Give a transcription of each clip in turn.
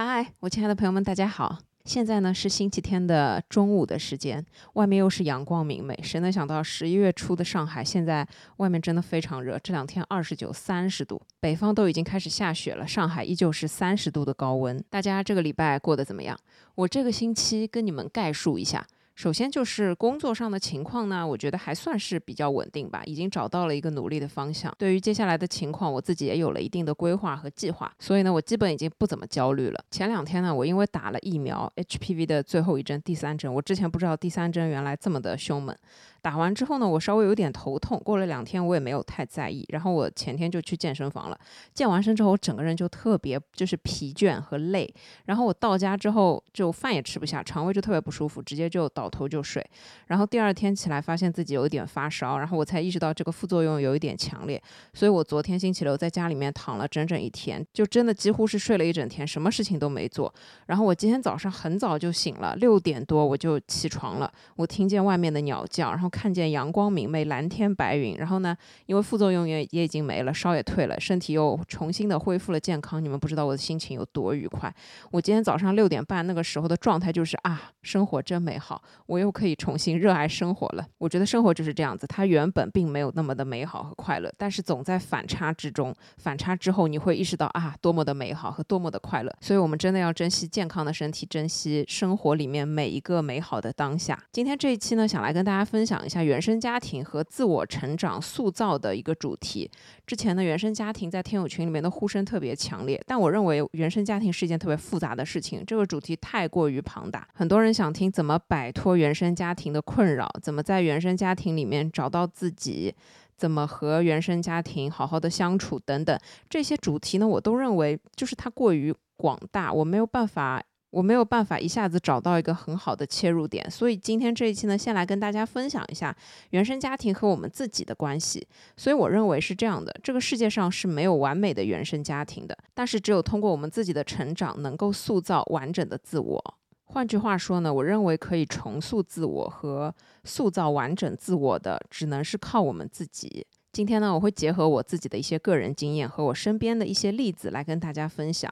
嗨，我亲爱的朋友们，大家好！现在呢是星期天的中午的时间，外面又是阳光明媚。谁能想到十一月初的上海，现在外面真的非常热，这两天二十九、三十度，北方都已经开始下雪了，上海依旧是三十度的高温。大家这个礼拜过得怎么样？我这个星期跟你们概述一下。首先就是工作上的情况呢，我觉得还算是比较稳定吧，已经找到了一个努力的方向。对于接下来的情况，我自己也有了一定的规划和计划，所以呢，我基本已经不怎么焦虑了。前两天呢，我因为打了疫苗 HPV 的最后一针第三针，我之前不知道第三针原来这么的凶猛。打完之后呢，我稍微有点头痛，过了两天我也没有太在意。然后我前天就去健身房了，健完身之后，我整个人就特别就是疲倦和累。然后我到家之后就饭也吃不下，肠胃就特别不舒服，直接就倒头就睡。然后第二天起来发现自己有一点发烧，然后我才意识到这个副作用有一点强烈。所以我昨天星期六在家里面躺了整整一天，就真的几乎是睡了一整天，什么事情都没做。然后我今天早上很早就醒了，六点多我就起床了，我听见外面的鸟叫，然后。看见阳光明媚，蓝天白云，然后呢，因为副作用也也已经没了，烧也退了，身体又重新的恢复了健康。你们不知道我的心情有多愉快。我今天早上六点半那个时候的状态就是啊，生活真美好，我又可以重新热爱生活了。我觉得生活就是这样子，它原本并没有那么的美好和快乐，但是总在反差之中，反差之后你会意识到啊，多么的美好和多么的快乐。所以，我们真的要珍惜健康的身体，珍惜生活里面每一个美好的当下。今天这一期呢，想来跟大家分享。讲一下原生家庭和自我成长塑造的一个主题。之前的原生家庭在听友群里面的呼声特别强烈，但我认为原生家庭是一件特别复杂的事情，这个主题太过于庞大。很多人想听怎么摆脱原生家庭的困扰，怎么在原生家庭里面找到自己，怎么和原生家庭好好的相处等等这些主题呢？我都认为就是它过于广大，我没有办法。我没有办法一下子找到一个很好的切入点，所以今天这一期呢，先来跟大家分享一下原生家庭和我们自己的关系。所以我认为是这样的：这个世界上是没有完美的原生家庭的，但是只有通过我们自己的成长，能够塑造完整的自我。换句话说呢，我认为可以重塑自我和塑造完整自我的，只能是靠我们自己。今天呢，我会结合我自己的一些个人经验和我身边的一些例子来跟大家分享。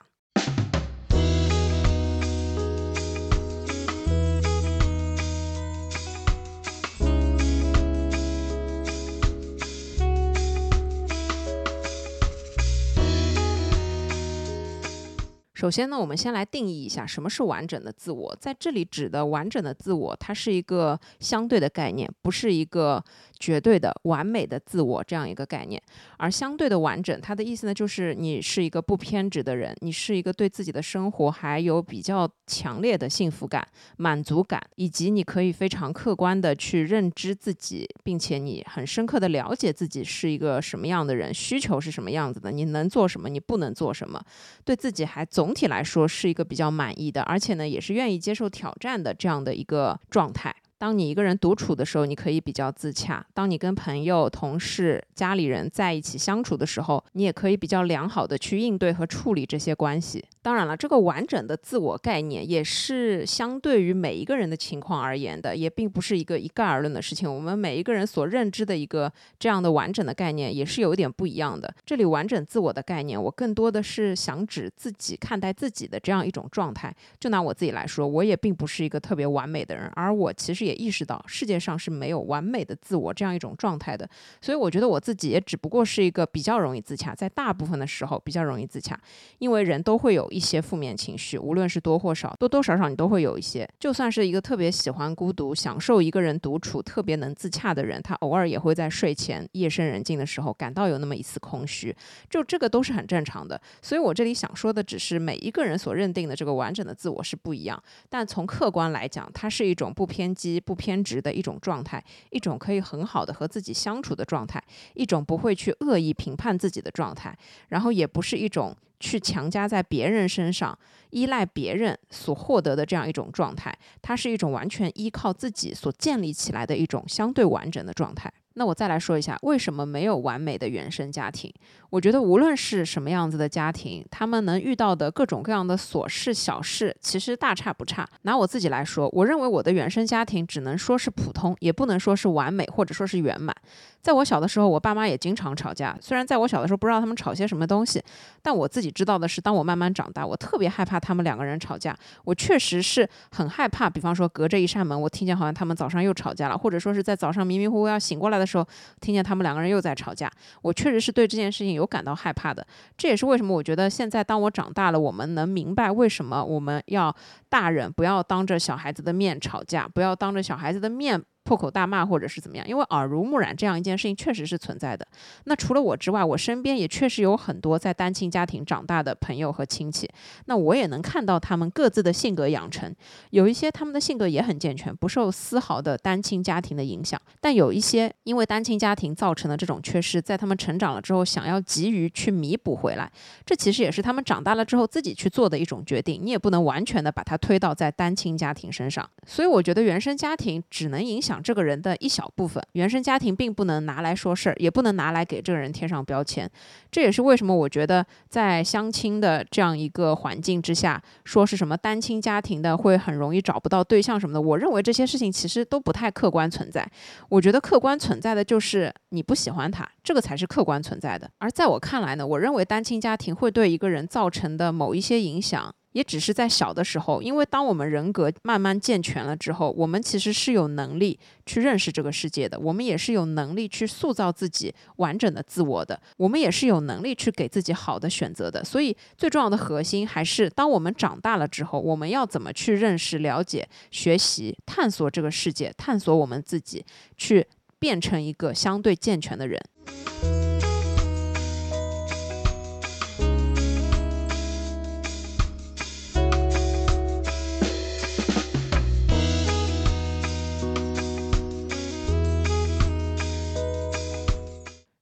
首先呢，我们先来定义一下什么是完整的自我。在这里指的完整的自我，它是一个相对的概念，不是一个。绝对的完美的自我这样一个概念，而相对的完整，它的意思呢，就是你是一个不偏执的人，你是一个对自己的生活还有比较强烈的幸福感、满足感，以及你可以非常客观的去认知自己，并且你很深刻的了解自己是一个什么样的人，需求是什么样子的，你能做什么，你不能做什么，对自己还总体来说是一个比较满意的，而且呢，也是愿意接受挑战的这样的一个状态。当你一个人独处的时候，你可以比较自洽；当你跟朋友、同事、家里人在一起相处的时候，你也可以比较良好的去应对和处理这些关系。当然了，这个完整的自我概念也是相对于每一个人的情况而言的，也并不是一个一概而论的事情。我们每一个人所认知的一个这样的完整的概念，也是有一点不一样的。这里完整自我的概念，我更多的是想指自己看待自己的这样一种状态。就拿我自己来说，我也并不是一个特别完美的人，而我其实。也意识到世界上是没有完美的自我这样一种状态的，所以我觉得我自己也只不过是一个比较容易自洽，在大部分的时候比较容易自洽，因为人都会有一些负面情绪，无论是多或少，多多少少你都会有一些。就算是一个特别喜欢孤独、享受一个人独处、特别能自洽的人，他偶尔也会在睡前夜深人静的时候感到有那么一丝空虚，就这个都是很正常的。所以我这里想说的只是每一个人所认定的这个完整的自我是不一样，但从客观来讲，它是一种不偏激。不偏执的一种状态，一种可以很好的和自己相处的状态，一种不会去恶意评判自己的状态，然后也不是一种去强加在别人身上、依赖别人所获得的这样一种状态，它是一种完全依靠自己所建立起来的一种相对完整的状态。那我再来说一下，为什么没有完美的原生家庭？我觉得无论是什么样子的家庭，他们能遇到的各种各样的琐事小事，其实大差不差。拿我自己来说，我认为我的原生家庭只能说是普通，也不能说是完美，或者说是圆满。在我小的时候，我爸妈也经常吵架。虽然在我小的时候不知道他们吵些什么东西，但我自己知道的是，当我慢慢长大，我特别害怕他们两个人吵架。我确实是很害怕，比方说隔着一扇门，我听见好像他们早上又吵架了，或者说是在早上迷迷糊糊要醒过来的时候，听见他们两个人又在吵架。我确实是对这件事情有感到害怕的。这也是为什么我觉得现在当我长大了，我们能明白为什么我们要大人不要当着小孩子的面吵架，不要当着小孩子的面。破口大骂或者是怎么样？因为耳濡目染这样一件事情确实是存在的。那除了我之外，我身边也确实有很多在单亲家庭长大的朋友和亲戚。那我也能看到他们各自的性格养成，有一些他们的性格也很健全，不受丝毫的单亲家庭的影响。但有一些因为单亲家庭造成的这种缺失，在他们成长了之后，想要急于去弥补回来，这其实也是他们长大了之后自己去做的一种决定。你也不能完全的把它推到在单亲家庭身上。所以我觉得原生家庭只能影响。这个人的一小部分原生家庭并不能拿来说事儿，也不能拿来给这个人贴上标签。这也是为什么我觉得在相亲的这样一个环境之下，说是什么单亲家庭的会很容易找不到对象什么的，我认为这些事情其实都不太客观存在。我觉得客观存在的就是你不喜欢他，这个才是客观存在的。而在我看来呢，我认为单亲家庭会对一个人造成的某一些影响。也只是在小的时候，因为当我们人格慢慢健全了之后，我们其实是有能力去认识这个世界的，我们也是有能力去塑造自己完整的自我的，我们也是有能力去给自己好的选择的。所以最重要的核心还是，当我们长大了之后，我们要怎么去认识、了解、学习、探索这个世界，探索我们自己，去变成一个相对健全的人。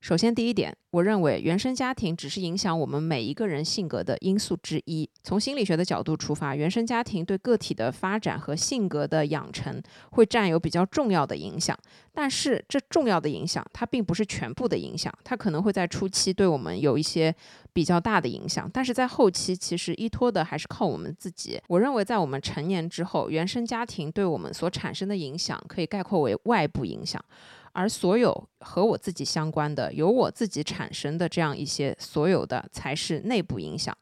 首先，第一点，我认为原生家庭只是影响我们每一个人性格的因素之一。从心理学的角度出发，原生家庭对个体的发展和性格的养成会占有比较重要的影响。但是，这重要的影响它并不是全部的影响，它可能会在初期对我们有一些比较大的影响，但是在后期其实依托的还是靠我们自己。我认为，在我们成年之后，原生家庭对我们所产生的影响可以概括为外部影响。而所有和我自己相关的、由我自己产生的这样一些所有的，才是内部影响。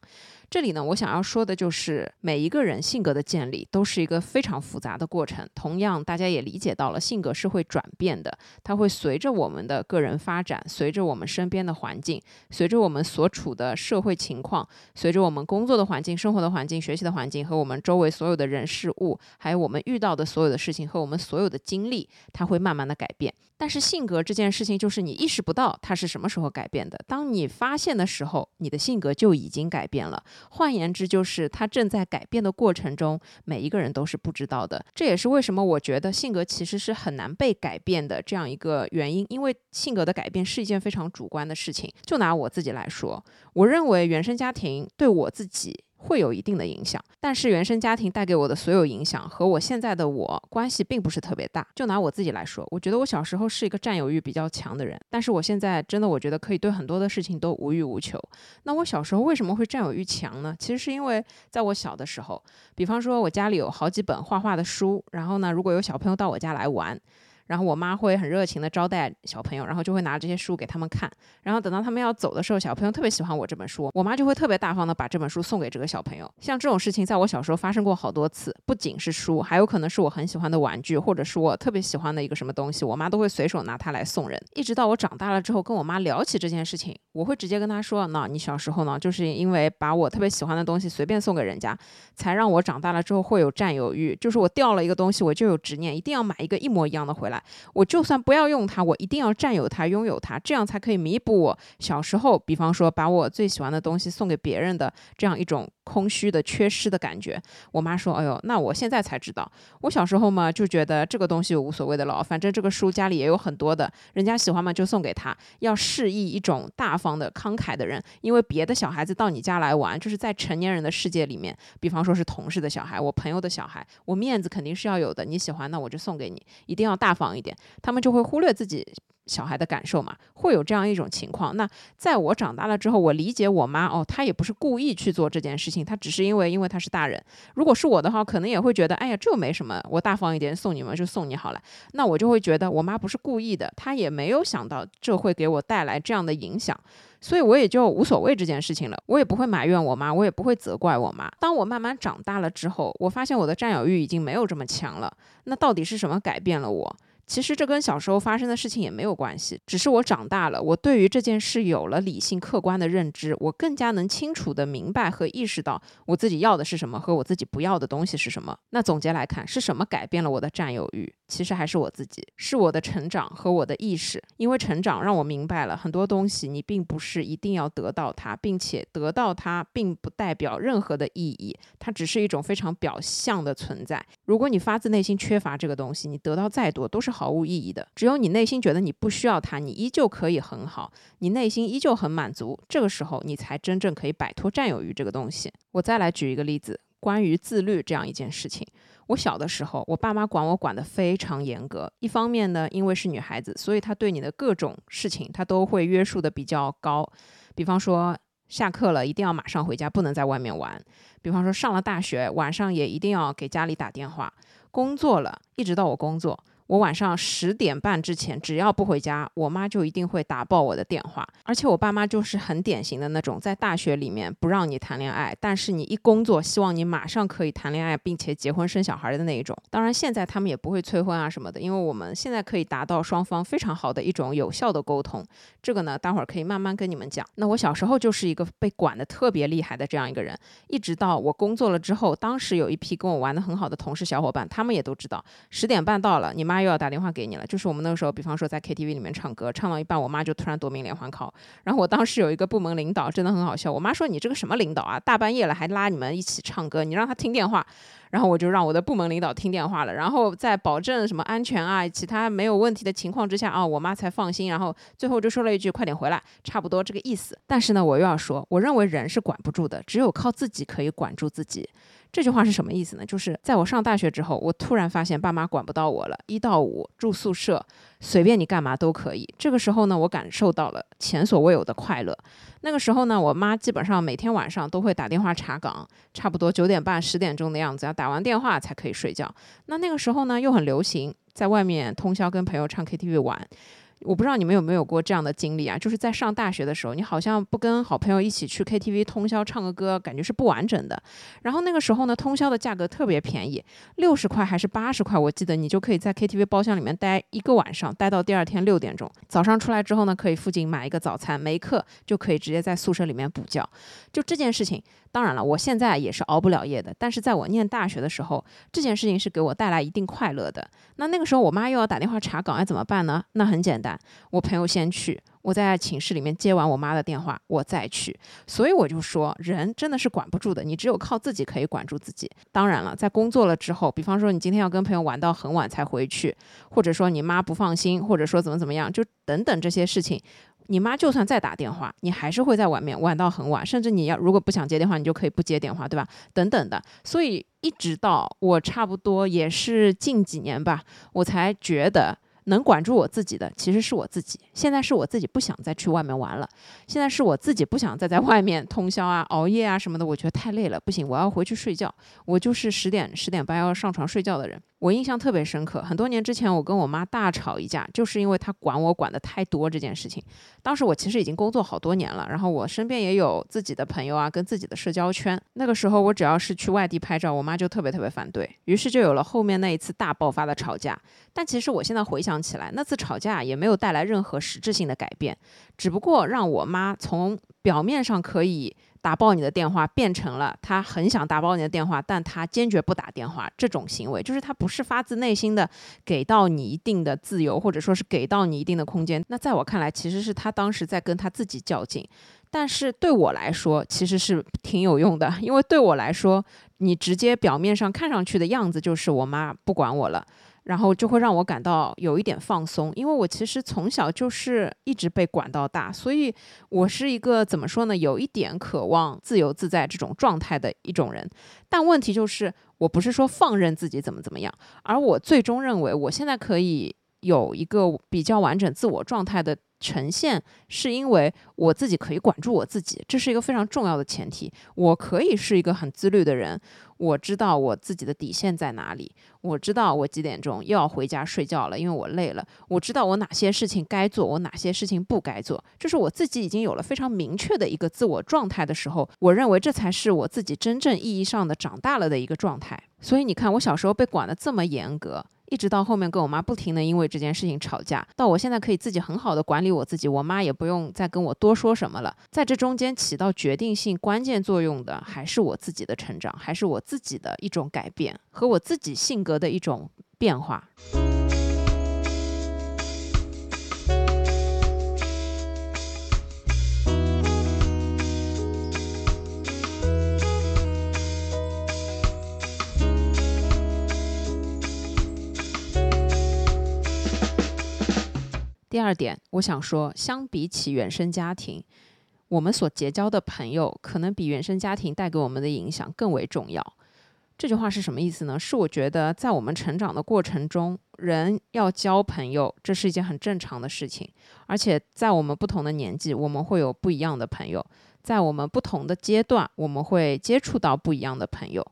这里呢，我想要说的就是，每一个人性格的建立都是一个非常复杂的过程。同样，大家也理解到了，性格是会转变的，它会随着我们的个人发展，随着我们身边的环境，随着我们所处的社会情况，随着我们工作的环境、生活的环境、学习的环境和我们周围所有的人事物，还有我们遇到的所有的事情和我们所有的经历，它会慢慢的改变。但是性格这件事情，就是你意识不到它是什么时候改变的。当你发现的时候，你的性格就已经改变了。换言之，就是它正在改变的过程中，每一个人都是不知道的。这也是为什么我觉得性格其实是很难被改变的这样一个原因。因为性格的改变是一件非常主观的事情。就拿我自己来说，我认为原生家庭对我自己。会有一定的影响，但是原生家庭带给我的所有影响和我现在的我关系并不是特别大。就拿我自己来说，我觉得我小时候是一个占有欲比较强的人，但是我现在真的我觉得可以对很多的事情都无欲无求。那我小时候为什么会占有欲强呢？其实是因为在我小的时候，比方说我家里有好几本画画的书，然后呢，如果有小朋友到我家来玩。然后我妈会很热情的招待小朋友，然后就会拿这些书给他们看。然后等到他们要走的时候，小朋友特别喜欢我这本书，我妈就会特别大方的把这本书送给这个小朋友。像这种事情，在我小时候发生过好多次，不仅是书，还有可能是我很喜欢的玩具，或者是我特别喜欢的一个什么东西，我妈都会随手拿它来送人。一直到我长大了之后，跟我妈聊起这件事情，我会直接跟她说：“那你小时候呢，就是因为把我特别喜欢的东西随便送给人家，才让我长大了之后会有占有欲，就是我掉了一个东西，我就有执念，一定要买一个一模一样的回来。我就算。”不要用它，我一定要占有它，拥有它，这样才可以弥补我小时候，比方说把我最喜欢的东西送给别人的这样一种。空虚的、缺失的感觉。我妈说：“哎呦，那我现在才知道，我小时候嘛就觉得这个东西无所谓的了，反正这个书家里也有很多的，人家喜欢嘛就送给他。要示意一种大方的、慷慨的人，因为别的小孩子到你家来玩，就是在成年人的世界里面，比方说是同事的小孩、我朋友的小孩，我面子肯定是要有的。你喜欢，那我就送给你，一定要大方一点。他们就会忽略自己。”小孩的感受嘛，会有这样一种情况。那在我长大了之后，我理解我妈哦，她也不是故意去做这件事情，她只是因为因为她是大人。如果是我的话，可能也会觉得，哎呀，这又没什么，我大方一点送你们就送你好了。那我就会觉得我妈不是故意的，她也没有想到这会给我带来这样的影响，所以我也就无所谓这件事情了，我也不会埋怨我妈，我也不会责怪我妈。当我慢慢长大了之后，我发现我的占有欲已经没有这么强了。那到底是什么改变了我？其实这跟小时候发生的事情也没有关系，只是我长大了，我对于这件事有了理性客观的认知，我更加能清楚的明白和意识到我自己要的是什么和我自己不要的东西是什么。那总结来看，是什么改变了我的占有欲？其实还是我自己，是我的成长和我的意识。因为成长让我明白了很多东西，你并不是一定要得到它，并且得到它并不代表任何的意义，它只是一种非常表象的存在。如果你发自内心缺乏这个东西，你得到再多都是毫无意义的。只有你内心觉得你不需要它，你依旧可以很好，你内心依旧很满足，这个时候你才真正可以摆脱占有欲这个东西。我再来举一个例子，关于自律这样一件事情。我小的时候，我爸妈管我管得非常严格。一方面呢，因为是女孩子，所以她对你的各种事情，她都会约束的比较高。比方说，下课了一定要马上回家，不能在外面玩。比方说，上了大学，晚上也一定要给家里打电话。工作了，一直到我工作。我晚上十点半之前，只要不回家，我妈就一定会打爆我的电话。而且我爸妈就是很典型的那种，在大学里面不让你谈恋爱，但是你一工作，希望你马上可以谈恋爱，并且结婚生小孩的那一种。当然，现在他们也不会催婚啊什么的，因为我们现在可以达到双方非常好的一种有效的沟通。这个呢，待会儿可以慢慢跟你们讲。那我小时候就是一个被管的特别厉害的这样一个人，一直到我工作了之后，当时有一批跟我玩的很好的同事小伙伴，他们也都知道，十点半到了，你妈又要打电话给你了。就是我们那个时候，比方说在 KTV 里面唱歌，唱到一半，我妈就突然夺命连环 call。然后我当时有一个部门领导，真的很好笑。我妈说：“你这个什么领导啊？大半夜了还拉你们一起唱歌，你让他听电话。”然后我就让我的部门领导听电话了。然后在保证什么安全啊、其他没有问题的情况之下啊，我妈才放心。然后最后就说了一句：“快点回来。”差不多这个意思。但是呢，我又要说，我认为人是管不住的，只有靠自己可以管住自己。这句话是什么意思呢？就是在我上大学之后，我突然发现爸妈管不到我了。一到五住宿舍，随便你干嘛都可以。这个时候呢，我感受到了前所未有的快乐。那个时候呢，我妈基本上每天晚上都会打电话查岗，差不多九点半、十点钟的样子，要打完电话才可以睡觉。那那个时候呢，又很流行在外面通宵跟朋友唱 KTV 玩。我不知道你们有没有过这样的经历啊？就是在上大学的时候，你好像不跟好朋友一起去 KTV 通宵唱个歌，感觉是不完整的。然后那个时候呢，通宵的价格特别便宜，六十块还是八十块，我记得你就可以在 KTV 包厢里面待一个晚上，待到第二天六点钟。早上出来之后呢，可以附近买一个早餐，没课就可以直接在宿舍里面补觉。就这件事情，当然了，我现在也是熬不了夜的。但是在我念大学的时候，这件事情是给我带来一定快乐的。那那个时候我妈又要打电话查岗，该怎么办呢？那很简单。我朋友先去，我在寝室里面接完我妈的电话，我再去。所以我就说，人真的是管不住的，你只有靠自己可以管住自己。当然了，在工作了之后，比方说你今天要跟朋友玩到很晚才回去，或者说你妈不放心，或者说怎么怎么样，就等等这些事情，你妈就算再打电话，你还是会在外面玩到很晚，甚至你要如果不想接电话，你就可以不接电话，对吧？等等的。所以一直到我差不多也是近几年吧，我才觉得。能管住我自己的其实是我自己。现在是我自己不想再去外面玩了，现在是我自己不想再在外面通宵啊、熬夜啊什么的。我觉得太累了，不行，我要回去睡觉。我就是十点、十点半要上床睡觉的人。我印象特别深刻，很多年之前我跟我妈大吵一架，就是因为她管我管的太多这件事情。当时我其实已经工作好多年了，然后我身边也有自己的朋友啊，跟自己的社交圈。那个时候我只要是去外地拍照，我妈就特别特别反对，于是就有了后面那一次大爆发的吵架。但其实我现在回想起来，那次吵架也没有带来任何实质性的改变，只不过让我妈从表面上可以。打爆你的电话变成了他很想打爆你的电话，但他坚决不打电话。这种行为就是他不是发自内心的给到你一定的自由，或者说是给到你一定的空间。那在我看来，其实是他当时在跟他自己较劲。但是对我来说，其实是挺有用的，因为对我来说，你直接表面上看上去的样子就是我妈不管我了。然后就会让我感到有一点放松，因为我其实从小就是一直被管到大，所以我是一个怎么说呢，有一点渴望自由自在这种状态的一种人。但问题就是，我不是说放任自己怎么怎么样，而我最终认为我现在可以有一个比较完整自我状态的。呈现是因为我自己可以管住我自己，这是一个非常重要的前提。我可以是一个很自律的人，我知道我自己的底线在哪里，我知道我几点钟又要回家睡觉了，因为我累了。我知道我哪些事情该做，我哪些事情不该做，就是我自己已经有了非常明确的一个自我状态的时候，我认为这才是我自己真正意义上的长大了的一个状态。所以你看，我小时候被管得这么严格。一直到后面跟我妈不停的因为这件事情吵架，到我现在可以自己很好的管理我自己，我妈也不用再跟我多说什么了。在这中间起到决定性关键作用的，还是我自己的成长，还是我自己的一种改变和我自己性格的一种变化。第二点，我想说，相比起原生家庭，我们所结交的朋友，可能比原生家庭带给我们的影响更为重要。这句话是什么意思呢？是我觉得在我们成长的过程中，人要交朋友，这是一件很正常的事情。而且在我们不同的年纪，我们会有不一样的朋友；在我们不同的阶段，我们会接触到不一样的朋友。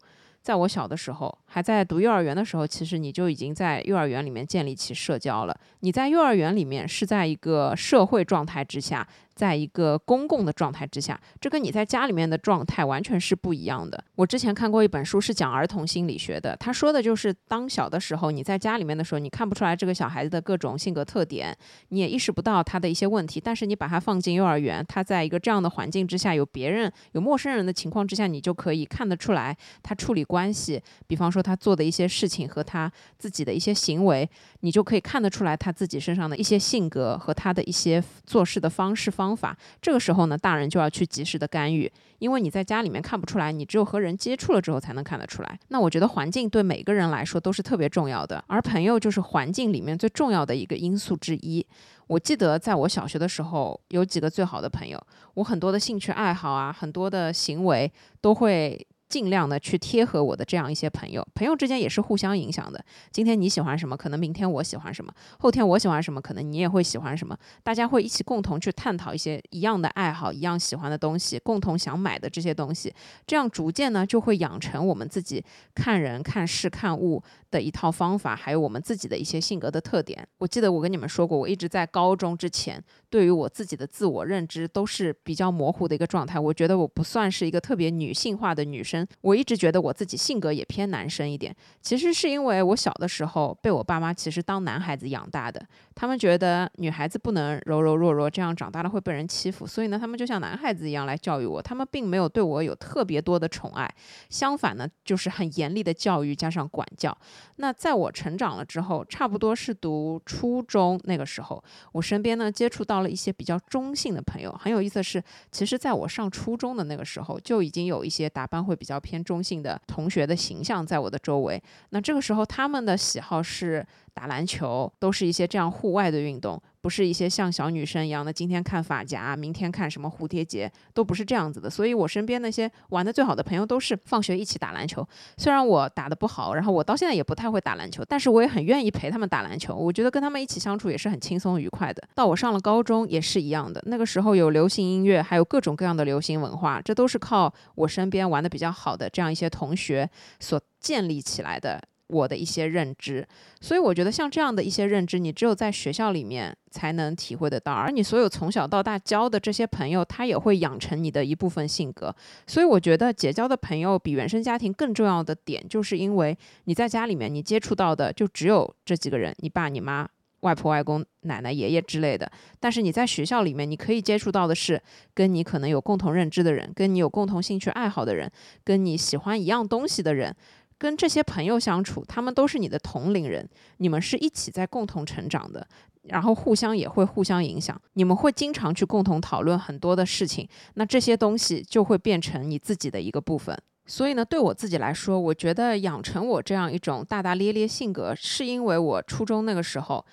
在我小的时候，还在读幼儿园的时候，其实你就已经在幼儿园里面建立起社交了。你在幼儿园里面是在一个社会状态之下。在一个公共的状态之下，这跟你在家里面的状态完全是不一样的。我之前看过一本书，是讲儿童心理学的。他说的就是，当小的时候你在家里面的时候，你看不出来这个小孩子的各种性格特点，你也意识不到他的一些问题。但是你把他放进幼儿园，他在一个这样的环境之下，有别人、有陌生人的情况之下，你就可以看得出来他处理关系，比方说他做的一些事情和他自己的一些行为，你就可以看得出来他自己身上的一些性格和他的一些做事的方式方。方法，这个时候呢，大人就要去及时的干预，因为你在家里面看不出来，你只有和人接触了之后才能看得出来。那我觉得环境对每个人来说都是特别重要的，而朋友就是环境里面最重要的一个因素之一。我记得在我小学的时候，有几个最好的朋友，我很多的兴趣爱好啊，很多的行为都会。尽量的去贴合我的这样一些朋友，朋友之间也是互相影响的。今天你喜欢什么，可能明天我喜欢什么，后天我喜欢什么，可能你也会喜欢什么。大家会一起共同去探讨一些一样的爱好、一样喜欢的东西，共同想买的这些东西，这样逐渐呢就会养成我们自己看人、看事、看物的一套方法，还有我们自己的一些性格的特点。我记得我跟你们说过，我一直在高中之前，对于我自己的自我认知都是比较模糊的一个状态。我觉得我不算是一个特别女性化的女生。我一直觉得我自己性格也偏男生一点，其实是因为我小的时候被我爸妈其实当男孩子养大的，他们觉得女孩子不能柔柔弱弱，这样长大了会被人欺负，所以呢，他们就像男孩子一样来教育我，他们并没有对我有特别多的宠爱，相反呢，就是很严厉的教育加上管教。那在我成长了之后，差不多是读初中那个时候，我身边呢接触到了一些比较中性的朋友。很有意思的是，其实在我上初中的那个时候，就已经有一些打扮会比较比较偏中性的同学的形象在我的周围。那这个时候，他们的喜好是。打篮球都是一些这样户外的运动，不是一些像小女生一样的今天看发夹，明天看什么蝴蝶结，都不是这样子的。所以我身边那些玩的最好的朋友都是放学一起打篮球。虽然我打的不好，然后我到现在也不太会打篮球，但是我也很愿意陪他们打篮球。我觉得跟他们一起相处也是很轻松愉快的。到我上了高中也是一样的，那个时候有流行音乐，还有各种各样的流行文化，这都是靠我身边玩的比较好的这样一些同学所建立起来的。我的一些认知，所以我觉得像这样的一些认知，你只有在学校里面才能体会得到。而你所有从小到大交的这些朋友，他也会养成你的一部分性格。所以我觉得结交的朋友比原生家庭更重要的点，就是因为你在家里面你接触到的就只有这几个人：你爸、你妈、外婆、外公、奶奶、爷爷之类的。但是你在学校里面，你可以接触到的是跟你可能有共同认知的人，跟你有共同兴趣爱好的人，跟你喜欢一样东西的人。跟这些朋友相处，他们都是你的同龄人，你们是一起在共同成长的，然后互相也会互相影响，你们会经常去共同讨论很多的事情，那这些东西就会变成你自己的一个部分。所以呢，对我自己来说，我觉得养成我这样一种大大咧咧性格，是因为我初中那个时候，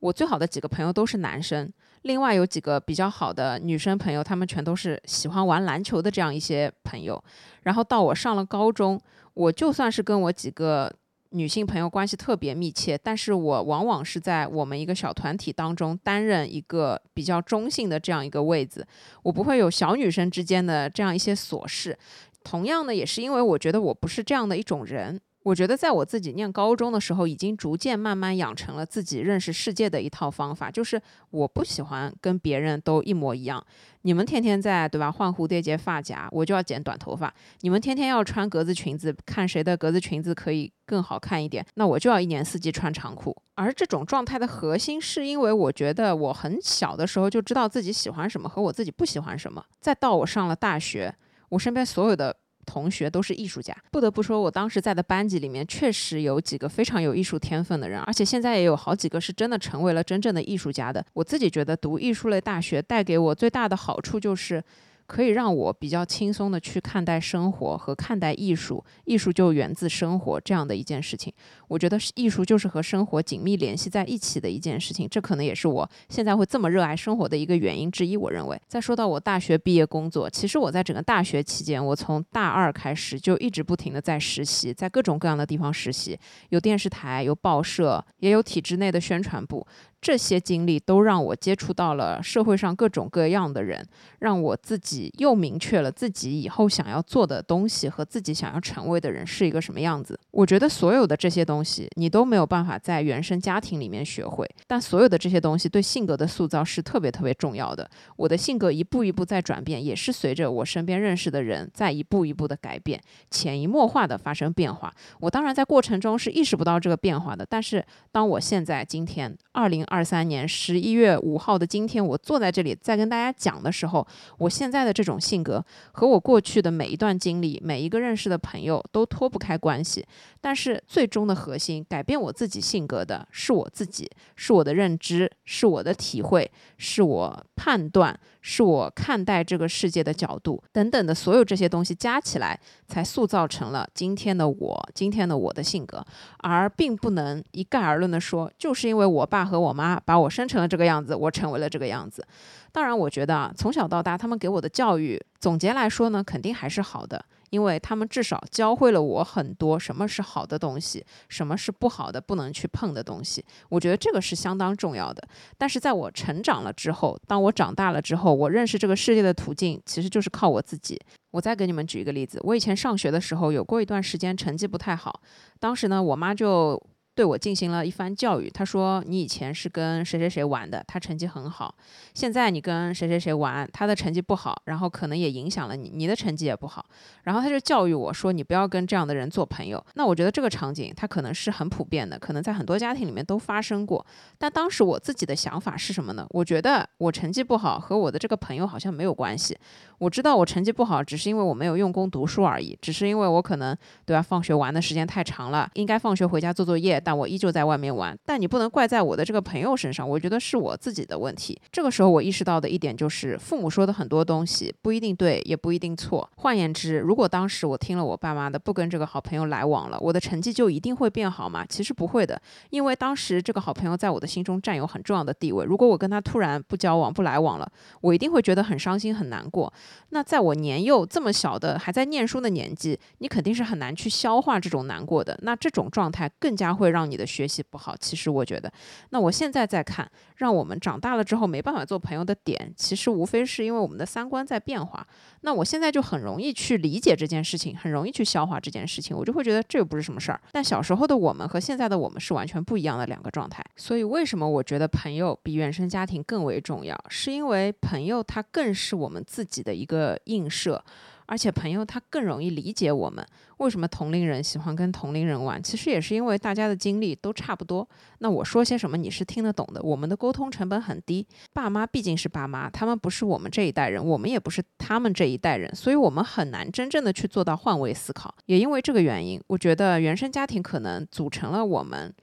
我最好的几个朋友都是男生，另外有几个比较好的女生朋友，她们全都是喜欢玩篮球的这样一些朋友，然后到我上了高中。我就算是跟我几个女性朋友关系特别密切，但是我往往是在我们一个小团体当中担任一个比较中性的这样一个位子，我不会有小女生之间的这样一些琐事。同样的，也是因为我觉得我不是这样的一种人。我觉得在我自己念高中的时候，已经逐渐慢慢养成了自己认识世界的一套方法，就是我不喜欢跟别人都一模一样。你们天天在对吧换蝴蝶结发夹，我就要剪短头发；你们天天要穿格子裙子，看谁的格子裙子可以更好看一点，那我就要一年四季穿长裤。而这种状态的核心，是因为我觉得我很小的时候就知道自己喜欢什么和我自己不喜欢什么。再到我上了大学，我身边所有的。同学都是艺术家，不得不说，我当时在的班级里面确实有几个非常有艺术天分的人，而且现在也有好几个是真的成为了真正的艺术家的。我自己觉得读艺术类大学带给我最大的好处就是。可以让我比较轻松的去看待生活和看待艺术，艺术就源自生活这样的一件事情。我觉得艺术就是和生活紧密联系在一起的一件事情，这可能也是我现在会这么热爱生活的一个原因之一。我认为，再说到我大学毕业工作，其实我在整个大学期间，我从大二开始就一直不停的在实习，在各种各样的地方实习，有电视台，有报社，也有体制内的宣传部。这些经历都让我接触到了社会上各种各样的人，让我自己又明确了自己以后想要做的东西和自己想要成为的人是一个什么样子。我觉得所有的这些东西你都没有办法在原生家庭里面学会，但所有的这些东西对性格的塑造是特别特别重要的。我的性格一步一步在转变，也是随着我身边认识的人在一步一步的改变，潜移默化的发生变化。我当然在过程中是意识不到这个变化的，但是当我现在今天二零。二三年十一月五号的今天，我坐在这里在跟大家讲的时候，我现在的这种性格和我过去的每一段经历、每一个认识的朋友都脱不开关系。但是最终的核心，改变我自己性格的是我自己，是我的认知，是我的体会，是我判断。是我看待这个世界的角度等等的所有这些东西加起来，才塑造成了今天的我，今天的我的性格，而并不能一概而论的说，就是因为我爸和我妈把我生成了这个样子，我成为了这个样子。当然，我觉得啊，从小到大他们给我的教育，总结来说呢，肯定还是好的。因为他们至少教会了我很多什么是好的东西，什么是不好的、不能去碰的东西。我觉得这个是相当重要的。但是在我成长了之后，当我长大了之后，我认识这个世界的途径其实就是靠我自己。我再给你们举一个例子，我以前上学的时候有过一段时间成绩不太好，当时呢，我妈就。对我进行了一番教育。他说：“你以前是跟谁谁谁玩的，他成绩很好。现在你跟谁谁谁玩，他的成绩不好，然后可能也影响了你，你的成绩也不好。然后他就教育我说：你不要跟这样的人做朋友。那我觉得这个场景他可能是很普遍的，可能在很多家庭里面都发生过。但当时我自己的想法是什么呢？我觉得我成绩不好和我的这个朋友好像没有关系。我知道我成绩不好，只是因为我没有用功读书而已，只是因为我可能对吧？放学玩的时间太长了，应该放学回家做作业。”但我依旧在外面玩，但你不能怪在我的这个朋友身上，我觉得是我自己的问题。这个时候我意识到的一点就是，父母说的很多东西不一定对，也不一定错。换言之，如果当时我听了我爸妈的，不跟这个好朋友来往了，我的成绩就一定会变好吗？其实不会的，因为当时这个好朋友在我的心中占有很重要的地位。如果我跟他突然不交往、不来往了，我一定会觉得很伤心、很难过。那在我年幼这么小的还在念书的年纪，你肯定是很难去消化这种难过的。那这种状态更加会让。让你的学习不好，其实我觉得，那我现在在看，让我们长大了之后没办法做朋友的点，其实无非是因为我们的三观在变化。那我现在就很容易去理解这件事情，很容易去消化这件事情，我就会觉得这又不是什么事儿。但小时候的我们和现在的我们是完全不一样的两个状态。所以为什么我觉得朋友比原生家庭更为重要？是因为朋友他更是我们自己的一个映射。而且朋友他更容易理解我们，为什么同龄人喜欢跟同龄人玩？其实也是因为大家的经历都差不多。那我说些什么你是听得懂的，我们的沟通成本很低。爸妈毕竟是爸妈，他们不是我们这一代人，我们也不是他们这一代人，所以我们很难真正的去做到换位思考。也因为这个原因，我觉得原生家庭可能组成了我们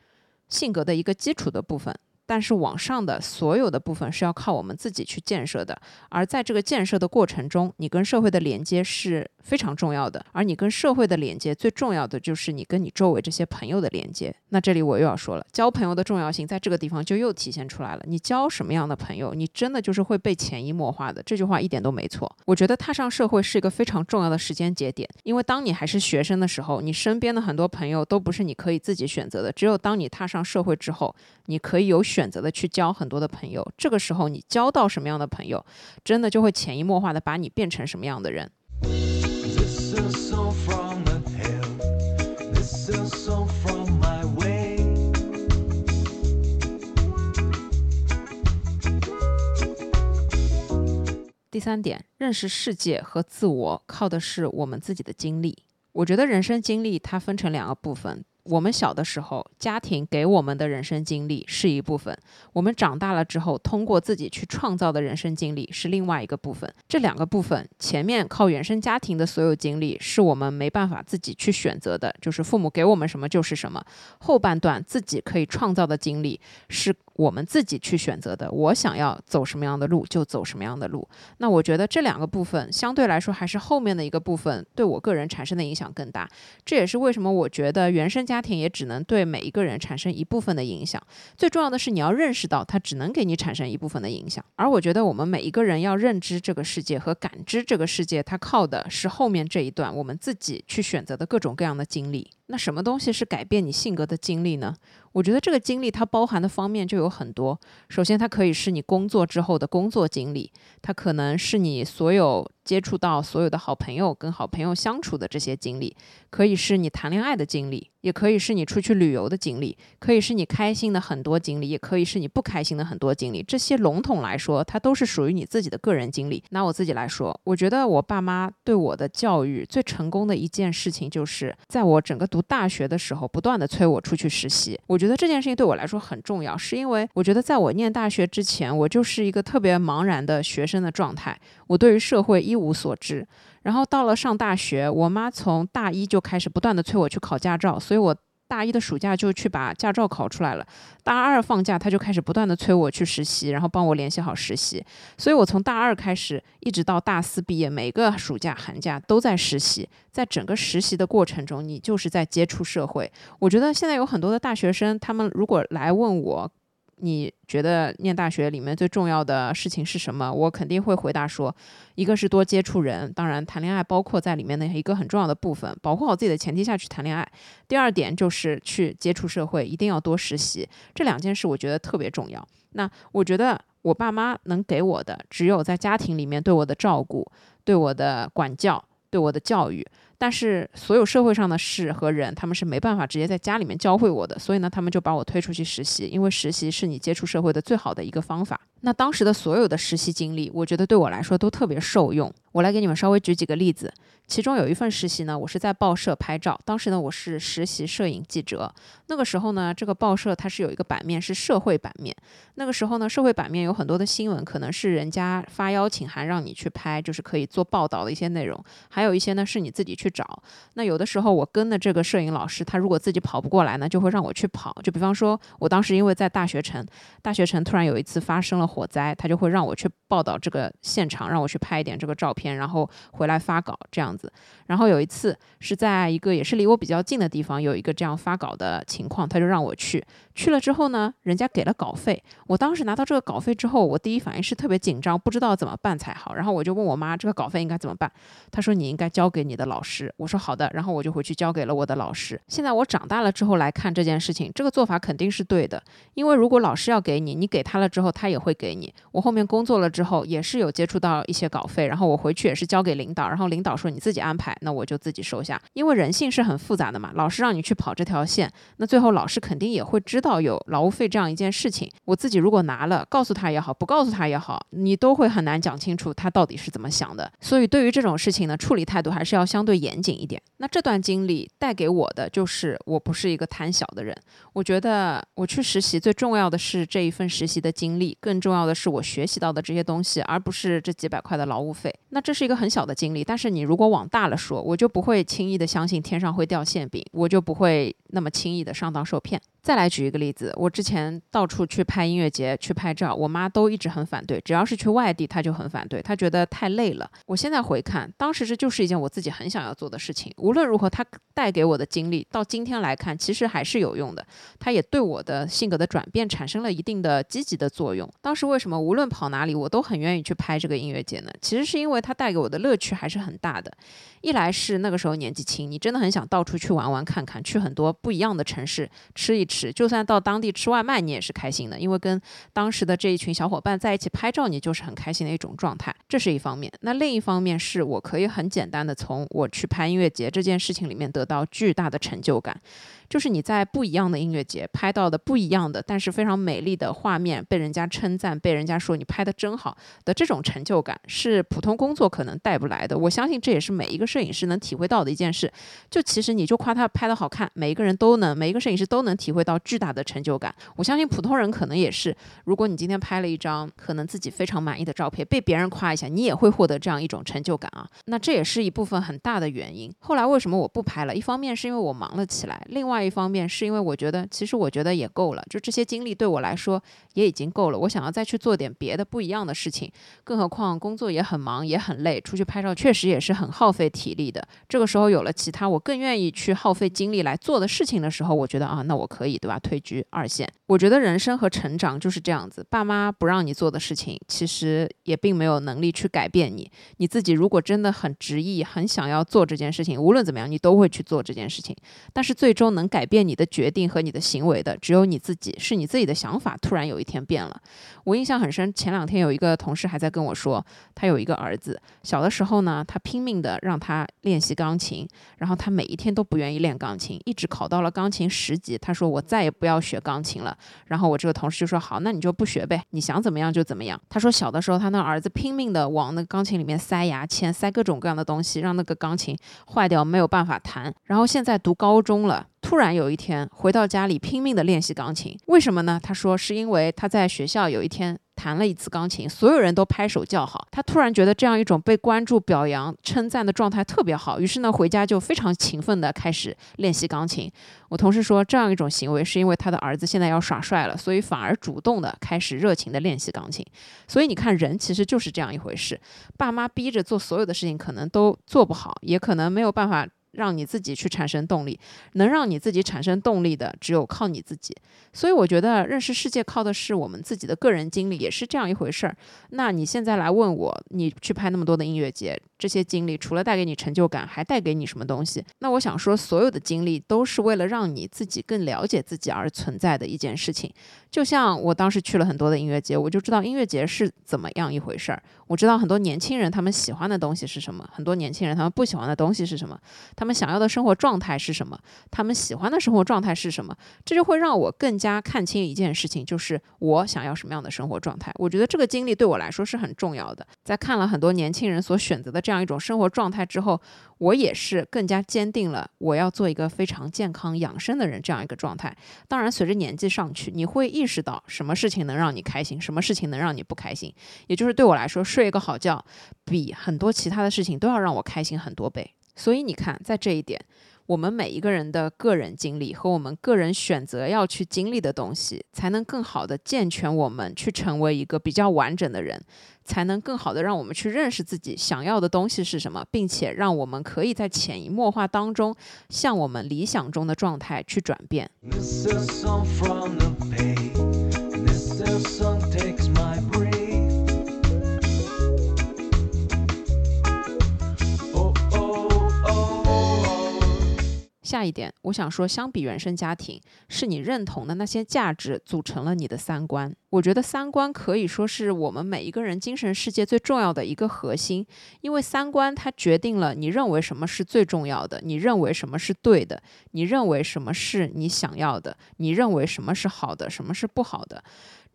性格的一个基础的部分。但是往上的所有的部分是要靠我们自己去建设的，而在这个建设的过程中，你跟社会的连接是非常重要的。而你跟社会的连接最重要的就是你跟你周围这些朋友的连接。那这里我又要说了，交朋友的重要性在这个地方就又体现出来了。你交什么样的朋友，你真的就是会被潜移默化的。这句话一点都没错。我觉得踏上社会是一个非常重要的时间节点，因为当你还是学生的时候，你身边的很多朋友都不是你可以自己选择的。只有当你踏上社会之后，你可以有选选择的去交很多的朋友。这个时候，你交到什么样的朋友，真的就会潜移默化的把你变成什么样的人。第三点，认识世界和自我靠的是我们自己的经历。我觉得人生经历它分成两个部分。我们小的时候，家庭给我们的人生经历是一部分；我们长大了之后，通过自己去创造的人生经历是另外一个部分。这两个部分，前面靠原生家庭的所有经历是我们没办法自己去选择的，就是父母给我们什么就是什么；后半段自己可以创造的经历是。我们自己去选择的，我想要走什么样的路就走什么样的路。那我觉得这两个部分相对来说还是后面的一个部分对我个人产生的影响更大。这也是为什么我觉得原生家庭也只能对每一个人产生一部分的影响。最重要的是你要认识到它只能给你产生一部分的影响。而我觉得我们每一个人要认知这个世界和感知这个世界，它靠的是后面这一段我们自己去选择的各种各样的经历。那什么东西是改变你性格的经历呢？我觉得这个经历它包含的方面就有很多。首先，它可以是你工作之后的工作经历，它可能是你所有。接触到所有的好朋友，跟好朋友相处的这些经历，可以是你谈恋爱的经历，也可以是你出去旅游的经历，可以是你开心的很多经历，也可以是你不开心的很多经历。这些笼统来说，它都是属于你自己的个人经历。拿我自己来说，我觉得我爸妈对我的教育最成功的一件事情，就是在我整个读大学的时候，不断的催我出去实习。我觉得这件事情对我来说很重要，是因为我觉得在我念大学之前，我就是一个特别茫然的学生的状态，我对于社会一。一无所知，然后到了上大学，我妈从大一就开始不断的催我去考驾照，所以我大一的暑假就去把驾照考出来了。大二放假，她就开始不断的催我去实习，然后帮我联系好实习。所以我从大二开始，一直到大四毕业，每个暑假寒假都在实习。在整个实习的过程中，你就是在接触社会。我觉得现在有很多的大学生，他们如果来问我。你觉得念大学里面最重要的事情是什么？我肯定会回答说，一个是多接触人，当然谈恋爱包括在里面的一个很重要的部分，保护好自己的前提下去谈恋爱。第二点就是去接触社会，一定要多实习。这两件事我觉得特别重要。那我觉得我爸妈能给我的，只有在家庭里面对我的照顾、对我的管教、对我的教育。但是所有社会上的事和人，他们是没办法直接在家里面教会我的，所以呢，他们就把我推出去实习，因为实习是你接触社会的最好的一个方法。那当时的所有的实习经历，我觉得对我来说都特别受用。我来给你们稍微举几个例子。其中有一份实习呢，我是在报社拍照。当时呢，我是实习摄影记者。那个时候呢，这个报社它是有一个版面是社会版面。那个时候呢，社会版面有很多的新闻，可能是人家发邀请函让你去拍，就是可以做报道的一些内容。还有一些呢，是你自己去找。那有的时候我跟的这个摄影老师，他如果自己跑不过来呢，就会让我去跑。就比方说，我当时因为在大学城，大学城突然有一次发生了火灾，他就会让我去报道这个现场，让我去拍一点这个照片，然后回来发稿这样。子，然后有一次是在一个也是离我比较近的地方，有一个这样发稿的情况，他就让我去。去了之后呢，人家给了稿费。我当时拿到这个稿费之后，我第一反应是特别紧张，不知道怎么办才好。然后我就问我妈，这个稿费应该怎么办？她说你应该交给你的老师。我说好的。然后我就回去交给了我的老师。现在我长大了之后来看这件事情，这个做法肯定是对的。因为如果老师要给你，你给他了之后，他也会给你。我后面工作了之后，也是有接触到一些稿费，然后我回去也是交给领导，然后领导说你自己安排，那我就自己收下。因为人性是很复杂的嘛，老师让你去跑这条线，那最后老师肯定也会知道。有劳务费这样一件事情，我自己如果拿了，告诉他也好，不告诉他也好，你都会很难讲清楚他到底是怎么想的。所以对于这种事情呢，处理态度还是要相对严谨一点。那这段经历带给我的就是，我不是一个贪小的人。我觉得我去实习最重要的是这一份实习的经历，更重要的是我学习到的这些东西，而不是这几百块的劳务费。那这是一个很小的经历，但是你如果往大了说，我就不会轻易的相信天上会掉馅饼，我就不会那么轻易的上当受骗。再来举一个例子，我之前到处去拍音乐节、去拍照，我妈都一直很反对，只要是去外地，她就很反对，她觉得太累了。我现在回看，当时这就是一件我自己很想要做的事情。无论如何，它带给我的经历，到今天来看，其实还是有用的。它也对我的性格的转变产生了一定的积极的作用。当时为什么无论跑哪里，我都很愿意去拍这个音乐节呢？其实是因为它带给我的乐趣还是很大的。一来是那个时候年纪轻，你真的很想到处去玩玩看看，去很多不一样的城市吃一吃，就算到当地吃外卖，你也是开心的，因为跟当时的这一群小伙伴在一起拍照，你就是很开心的一种状态，这是一方面。那另一方面是我可以很简单的从我去拍音乐节这件事情里面得到巨大的成就感。就是你在不一样的音乐节拍到的不一样的，但是非常美丽的画面，被人家称赞，被人家说你拍的真好的这种成就感，是普通工作可能带不来的。我相信这也是每一个摄影师能体会到的一件事。就其实你就夸他拍的好看，每一个人都能，每一个摄影师都能体会到巨大的成就感。我相信普通人可能也是。如果你今天拍了一张可能自己非常满意的照片，被别人夸一下，你也会获得这样一种成就感啊。那这也是一部分很大的原因。后来为什么我不拍了？一方面是因为我忙了起来，另外。另外一方面，是因为我觉得，其实我觉得也够了，就这些经历对我来说也已经够了。我想要再去做点别的不一样的事情，更何况工作也很忙，也很累，出去拍照确实也是很耗费体力的。这个时候有了其他我更愿意去耗费精力来做的事情的时候，我觉得啊，那我可以，对吧？退居二线。我觉得人生和成长就是这样子，爸妈不让你做的事情，其实也并没有能力去改变你。你自己如果真的很执意，很想要做这件事情，无论怎么样，你都会去做这件事情。但是最终能能改变你的决定和你的行为的，只有你自己。是你自己的想法突然有一天变了。我印象很深，前两天有一个同事还在跟我说，他有一个儿子，小的时候呢，他拼命的让他练习钢琴，然后他每一天都不愿意练钢琴，一直考到了钢琴十级。他说我再也不要学钢琴了。然后我这个同事就说好，那你就不学呗，你想怎么样就怎么样。他说小的时候他那儿子拼命的往那钢琴里面塞牙签，塞各种各样的东西，让那个钢琴坏掉，没有办法弹。然后现在读高中了。突然有一天回到家里拼命的练习钢琴，为什么呢？他说是因为他在学校有一天弹了一次钢琴，所有人都拍手叫好，他突然觉得这样一种被关注、表扬、称赞的状态特别好，于是呢回家就非常勤奋的开始练习钢琴。我同事说这样一种行为是因为他的儿子现在要耍帅了，所以反而主动的开始热情的练习钢琴。所以你看人其实就是这样一回事，爸妈逼着做所有的事情可能都做不好，也可能没有办法。让你自己去产生动力，能让你自己产生动力的，只有靠你自己。所以我觉得认识世界靠的是我们自己的个人经历，也是这样一回事儿。那你现在来问我，你去拍那么多的音乐节，这些经历除了带给你成就感，还带给你什么东西？那我想说，所有的经历都是为了让你自己更了解自己而存在的一件事情。就像我当时去了很多的音乐节，我就知道音乐节是怎么样一回事儿。我知道很多年轻人他们喜欢的东西是什么，很多年轻人他们不喜欢的东西是什么，他们想要的生活状态是什么，他们喜欢的生活状态是什么，这就会让我更加看清一件事情，就是我想要什么样的生活状态。我觉得这个经历对我来说是很重要的。在看了很多年轻人所选择的这样样一种生活状态之后，我也是更加坚定了我要做一个非常健康养生的人这样一个状态。当然，随着年纪上去，你会意识到什么事情能让你开心，什么事情能让你不开心。也就是对我来说，睡一个好觉，比很多其他的事情都要让我开心很多倍。所以你看，在这一点，我们每一个人的个人经历和我们个人选择要去经历的东西，才能更好的健全我们去成为一个比较完整的人，才能更好的让我们去认识自己想要的东西是什么，并且让我们可以在潜移默化当中，向我们理想中的状态去转变。This is some from the pain. This is some takes my 下一点，我想说，相比原生家庭，是你认同的那些价值组成了你的三观。我觉得三观可以说是我们每一个人精神世界最重要的一个核心，因为三观它决定了你认为什么是最重要的，你认为什么是对的，你认为什么是你想要的，你认为什么是好的，什么是不好的。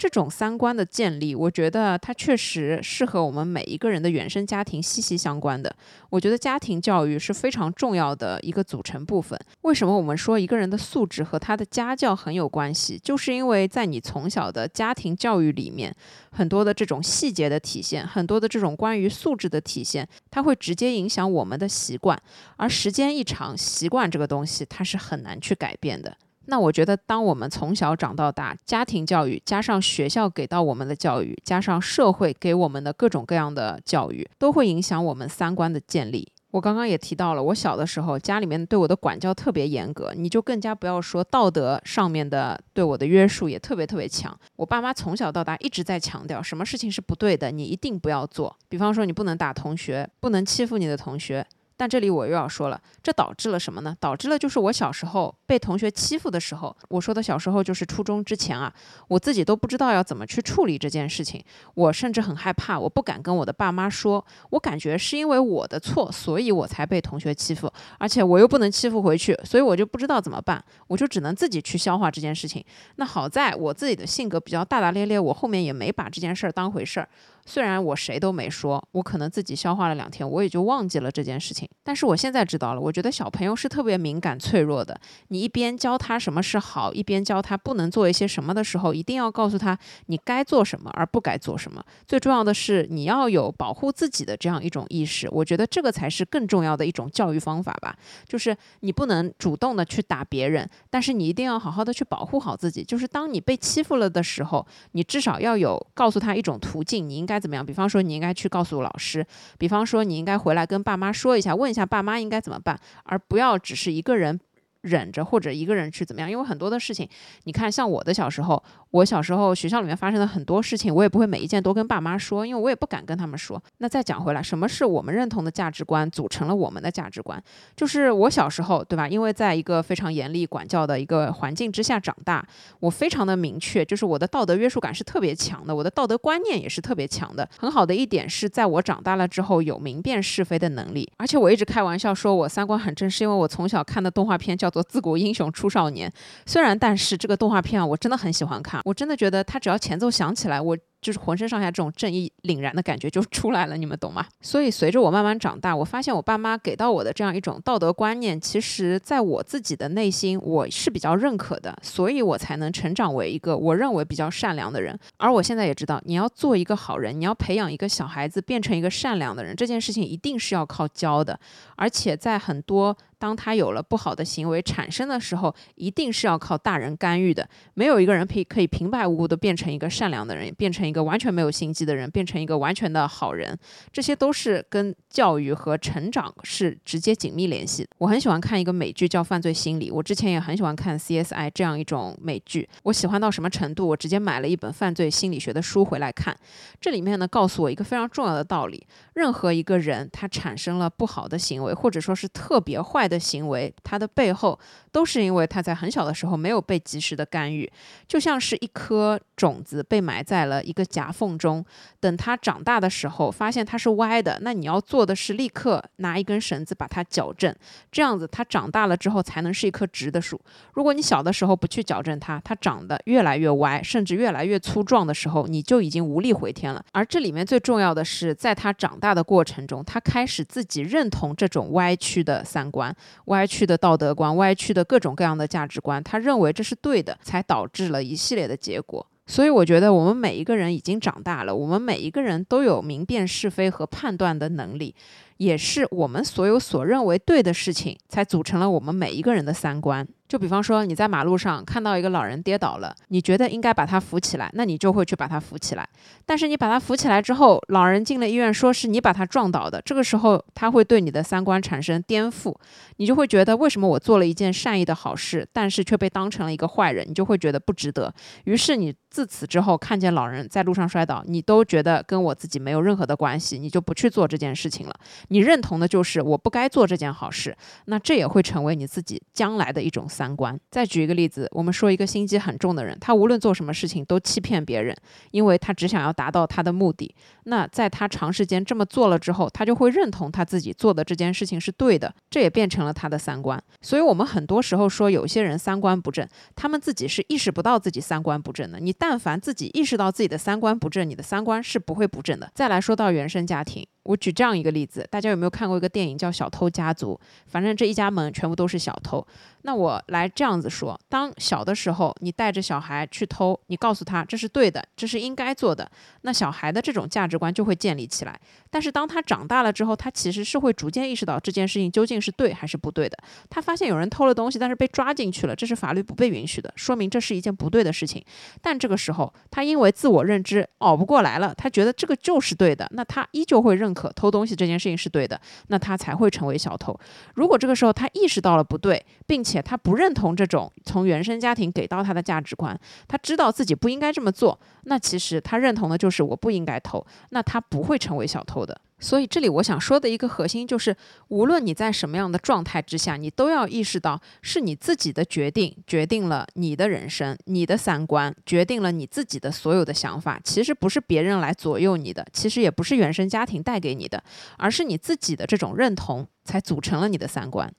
这种三观的建立，我觉得它确实是和我们每一个人的原生家庭息息相关的。我觉得家庭教育是非常重要的一个组成部分。为什么我们说一个人的素质和他的家教很有关系？就是因为在你从小的家庭教育里面，很多的这种细节的体现，很多的这种关于素质的体现，它会直接影响我们的习惯。而时间一长，习惯这个东西它是很难去改变的。那我觉得，当我们从小长到大，家庭教育加上学校给到我们的教育，加上社会给我们的各种各样的教育，都会影响我们三观的建立。我刚刚也提到了，我小的时候家里面对我的管教特别严格，你就更加不要说道德上面的对我的约束也特别特别强。我爸妈从小到大一直在强调，什么事情是不对的，你一定不要做。比方说，你不能打同学，不能欺负你的同学。但这里我又要说了，这导致了什么呢？导致了就是我小时候被同学欺负的时候，我说的小时候就是初中之前啊，我自己都不知道要怎么去处理这件事情，我甚至很害怕，我不敢跟我的爸妈说，我感觉是因为我的错，所以我才被同学欺负，而且我又不能欺负回去，所以我就不知道怎么办，我就只能自己去消化这件事情。那好在我自己的性格比较大大咧咧，我后面也没把这件事儿当回事儿。虽然我谁都没说，我可能自己消化了两天，我也就忘记了这件事情。但是我现在知道了，我觉得小朋友是特别敏感脆弱的。你一边教他什么是好，一边教他不能做一些什么的时候，一定要告诉他你该做什么，而不该做什么。最重要的是，你要有保护自己的这样一种意识。我觉得这个才是更重要的一种教育方法吧。就是你不能主动的去打别人，但是你一定要好好的去保护好自己。就是当你被欺负了的时候，你至少要有告诉他一种途径，你应该。怎么样？比方说，你应该去告诉老师；比方说，你应该回来跟爸妈说一下，问一下爸妈应该怎么办，而不要只是一个人。忍着或者一个人去怎么样？因为很多的事情，你看，像我的小时候，我小时候学校里面发生的很多事情，我也不会每一件都跟爸妈说，因为我也不敢跟他们说。那再讲回来，什么是我们认同的价值观组成了我们的价值观？就是我小时候，对吧？因为在一个非常严厉管教的一个环境之下长大，我非常的明确，就是我的道德约束感是特别强的，我的道德观念也是特别强的。很好的一点是在我长大了之后有明辨是非的能力，而且我一直开玩笑说我三观很正，是因为我从小看的动画片叫。做自古英雄出少年，虽然但是这个动画片啊，我真的很喜欢看，我真的觉得他只要前奏响起来，我。就是浑身上下这种正义凛然的感觉就出来了，你们懂吗？所以随着我慢慢长大，我发现我爸妈给到我的这样一种道德观念，其实在我自己的内心我是比较认可的，所以我才能成长为一个我认为比较善良的人。而我现在也知道，你要做一个好人，你要培养一个小孩子变成一个善良的人，这件事情一定是要靠教的。而且在很多当他有了不好的行为产生的时候，一定是要靠大人干预的。没有一个人可以可以平白无故的变成一个善良的人，变成。一个完全没有心机的人变成一个完全的好人，这些都是跟教育和成长是直接紧密联系的。我很喜欢看一个美剧叫《犯罪心理》，我之前也很喜欢看 CSI 这样一种美剧。我喜欢到什么程度？我直接买了一本犯罪心理学的书回来看。这里面呢，告诉我一个非常重要的道理：任何一个人他产生了不好的行为，或者说是特别坏的行为，它的背后都是因为他在很小的时候没有被及时的干预，就像是一颗种子被埋在了一个。夹缝中，等它长大的时候，发现它是歪的，那你要做的是立刻拿一根绳子把它矫正，这样子它长大了之后才能是一棵直的树。如果你小的时候不去矫正它，它长得越来越歪，甚至越来越粗壮的时候，你就已经无力回天了。而这里面最重要的是，在它长大的过程中，它开始自己认同这种歪曲的三观、歪曲的道德观、歪曲的各种各样的价值观，他认为这是对的，才导致了一系列的结果。所以我觉得我们每一个人已经长大了，我们每一个人都有明辨是非和判断的能力。也是我们所有所认为对的事情，才组成了我们每一个人的三观。就比方说，你在马路上看到一个老人跌倒了，你觉得应该把他扶起来，那你就会去把他扶起来。但是你把他扶起来之后，老人进了医院，说是你把他撞倒的，这个时候他会对你的三观产生颠覆，你就会觉得为什么我做了一件善意的好事，但是却被当成了一个坏人，你就会觉得不值得。于是你自此之后看见老人在路上摔倒，你都觉得跟我自己没有任何的关系，你就不去做这件事情了。你认同的就是我不该做这件好事，那这也会成为你自己将来的一种三观。再举一个例子，我们说一个心机很重的人，他无论做什么事情都欺骗别人，因为他只想要达到他的目的。那在他长时间这么做了之后，他就会认同他自己做的这件事情是对的，这也变成了他的三观。所以，我们很多时候说有些人三观不正，他们自己是意识不到自己三观不正的。你但凡自己意识到自己的三观不正，你的三观是不会不正的。再来说到原生家庭。我举这样一个例子，大家有没有看过一个电影叫《小偷家族》？反正这一家门全部都是小偷。那我来这样子说：当小的时候，你带着小孩去偷，你告诉他这是对的，这是应该做的，那小孩的这种价值观就会建立起来。但是当他长大了之后，他其实是会逐渐意识到这件事情究竟是对还是不对的。他发现有人偷了东西，但是被抓进去了，这是法律不被允许的，说明这是一件不对的事情。但这个时候，他因为自我认知熬不过来了，他觉得这个就是对的，那他依旧会认认可偷东西这件事情是对的，那他才会成为小偷。如果这个时候他意识到了不对，并且他不认同这种从原生家庭给到他的价值观，他知道自己不应该这么做，那其实他认同的就是我不应该偷，那他不会成为小偷的。所以这里我想说的一个核心就是，无论你在什么样的状态之下，你都要意识到是你自己的决定决定了你的人生，你的三观决定了你自己的所有的想法。其实不是别人来左右你的，其实也不是原生家庭带给你的，而是你自己的这种认同才组成了你的三观。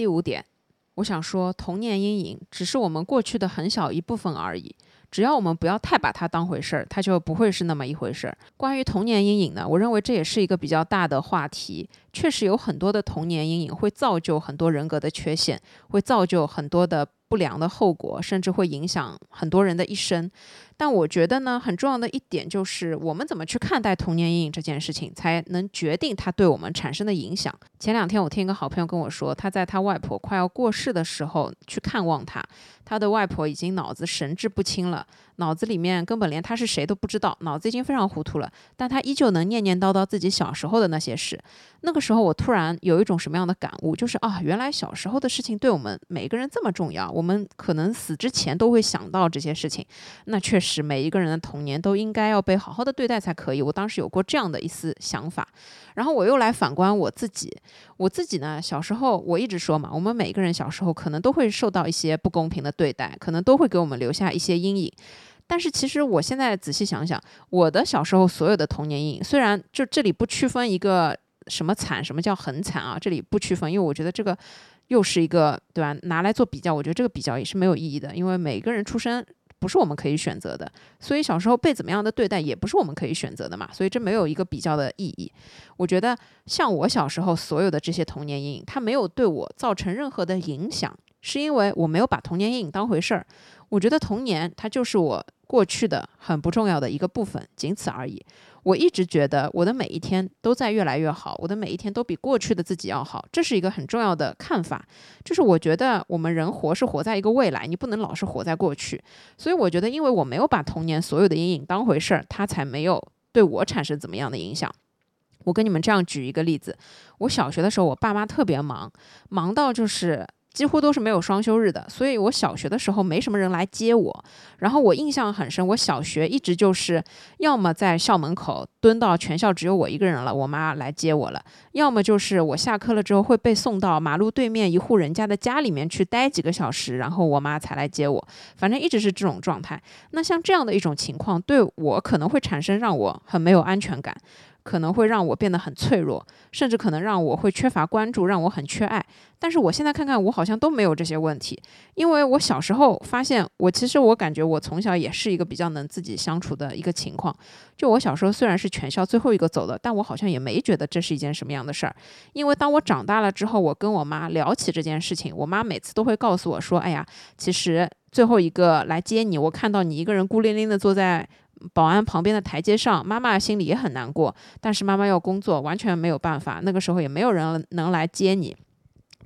第五点，我想说，童年阴影只是我们过去的很小一部分而已。只要我们不要太把它当回事儿，它就不会是那么一回事儿。关于童年阴影呢，我认为这也是一个比较大的话题。确实有很多的童年阴影会造就很多人格的缺陷，会造就很多的。不良的后果，甚至会影响很多人的一生。但我觉得呢，很重要的一点就是，我们怎么去看待童年阴影这件事情，才能决定它对我们产生的影响。前两天我听一个好朋友跟我说，他在他外婆快要过世的时候去看望他，他的外婆已经脑子神志不清了，脑子里面根本连他是谁都不知道，脑子已经非常糊涂了。但他依旧能念念叨叨自己小时候的那些事。那个时候，我突然有一种什么样的感悟，就是啊，原来小时候的事情对我们每个人这么重要。我们可能死之前都会想到这些事情。那确实，每一个人的童年都应该要被好好的对待才可以。我当时有过这样的一丝想法。然后我又来反观我自己，我自己呢，小时候我一直说嘛，我们每个人小时候可能都会受到一些不公平的对待，可能都会给我们留下一些阴影。但是其实我现在仔细想想，我的小时候所有的童年阴影，虽然就这里不区分一个。什么惨？什么叫很惨啊？这里不区分，因为我觉得这个又是一个对吧？拿来做比较，我觉得这个比较也是没有意义的，因为每个人出生不是我们可以选择的，所以小时候被怎么样的对待也不是我们可以选择的嘛，所以这没有一个比较的意义。我觉得像我小时候所有的这些童年阴影，它没有对我造成任何的影响，是因为我没有把童年阴影当回事儿。我觉得童年它就是我过去的很不重要的一个部分，仅此而已。我一直觉得我的每一天都在越来越好，我的每一天都比过去的自己要好，这是一个很重要的看法。就是我觉得我们人活是活在一个未来，你不能老是活在过去。所以我觉得，因为我没有把童年所有的阴影当回事儿，它才没有对我产生怎么样的影响。我跟你们这样举一个例子：我小学的时候，我爸妈特别忙，忙到就是。几乎都是没有双休日的，所以我小学的时候没什么人来接我。然后我印象很深，我小学一直就是要么在校门口蹲到全校只有我一个人了，我妈来接我了；要么就是我下课了之后会被送到马路对面一户人家的家里面去待几个小时，然后我妈才来接我。反正一直是这种状态。那像这样的一种情况，对我可能会产生让我很没有安全感。可能会让我变得很脆弱，甚至可能让我会缺乏关注，让我很缺爱。但是我现在看看，我好像都没有这些问题，因为我小时候发现，我其实我感觉我从小也是一个比较能自己相处的一个情况。就我小时候虽然是全校最后一个走的，但我好像也没觉得这是一件什么样的事儿。因为当我长大了之后，我跟我妈聊起这件事情，我妈每次都会告诉我说：“哎呀，其实最后一个来接你，我看到你一个人孤零零的坐在。”保安旁边的台阶上，妈妈心里也很难过，但是妈妈要工作，完全没有办法。那个时候也没有人能来接你。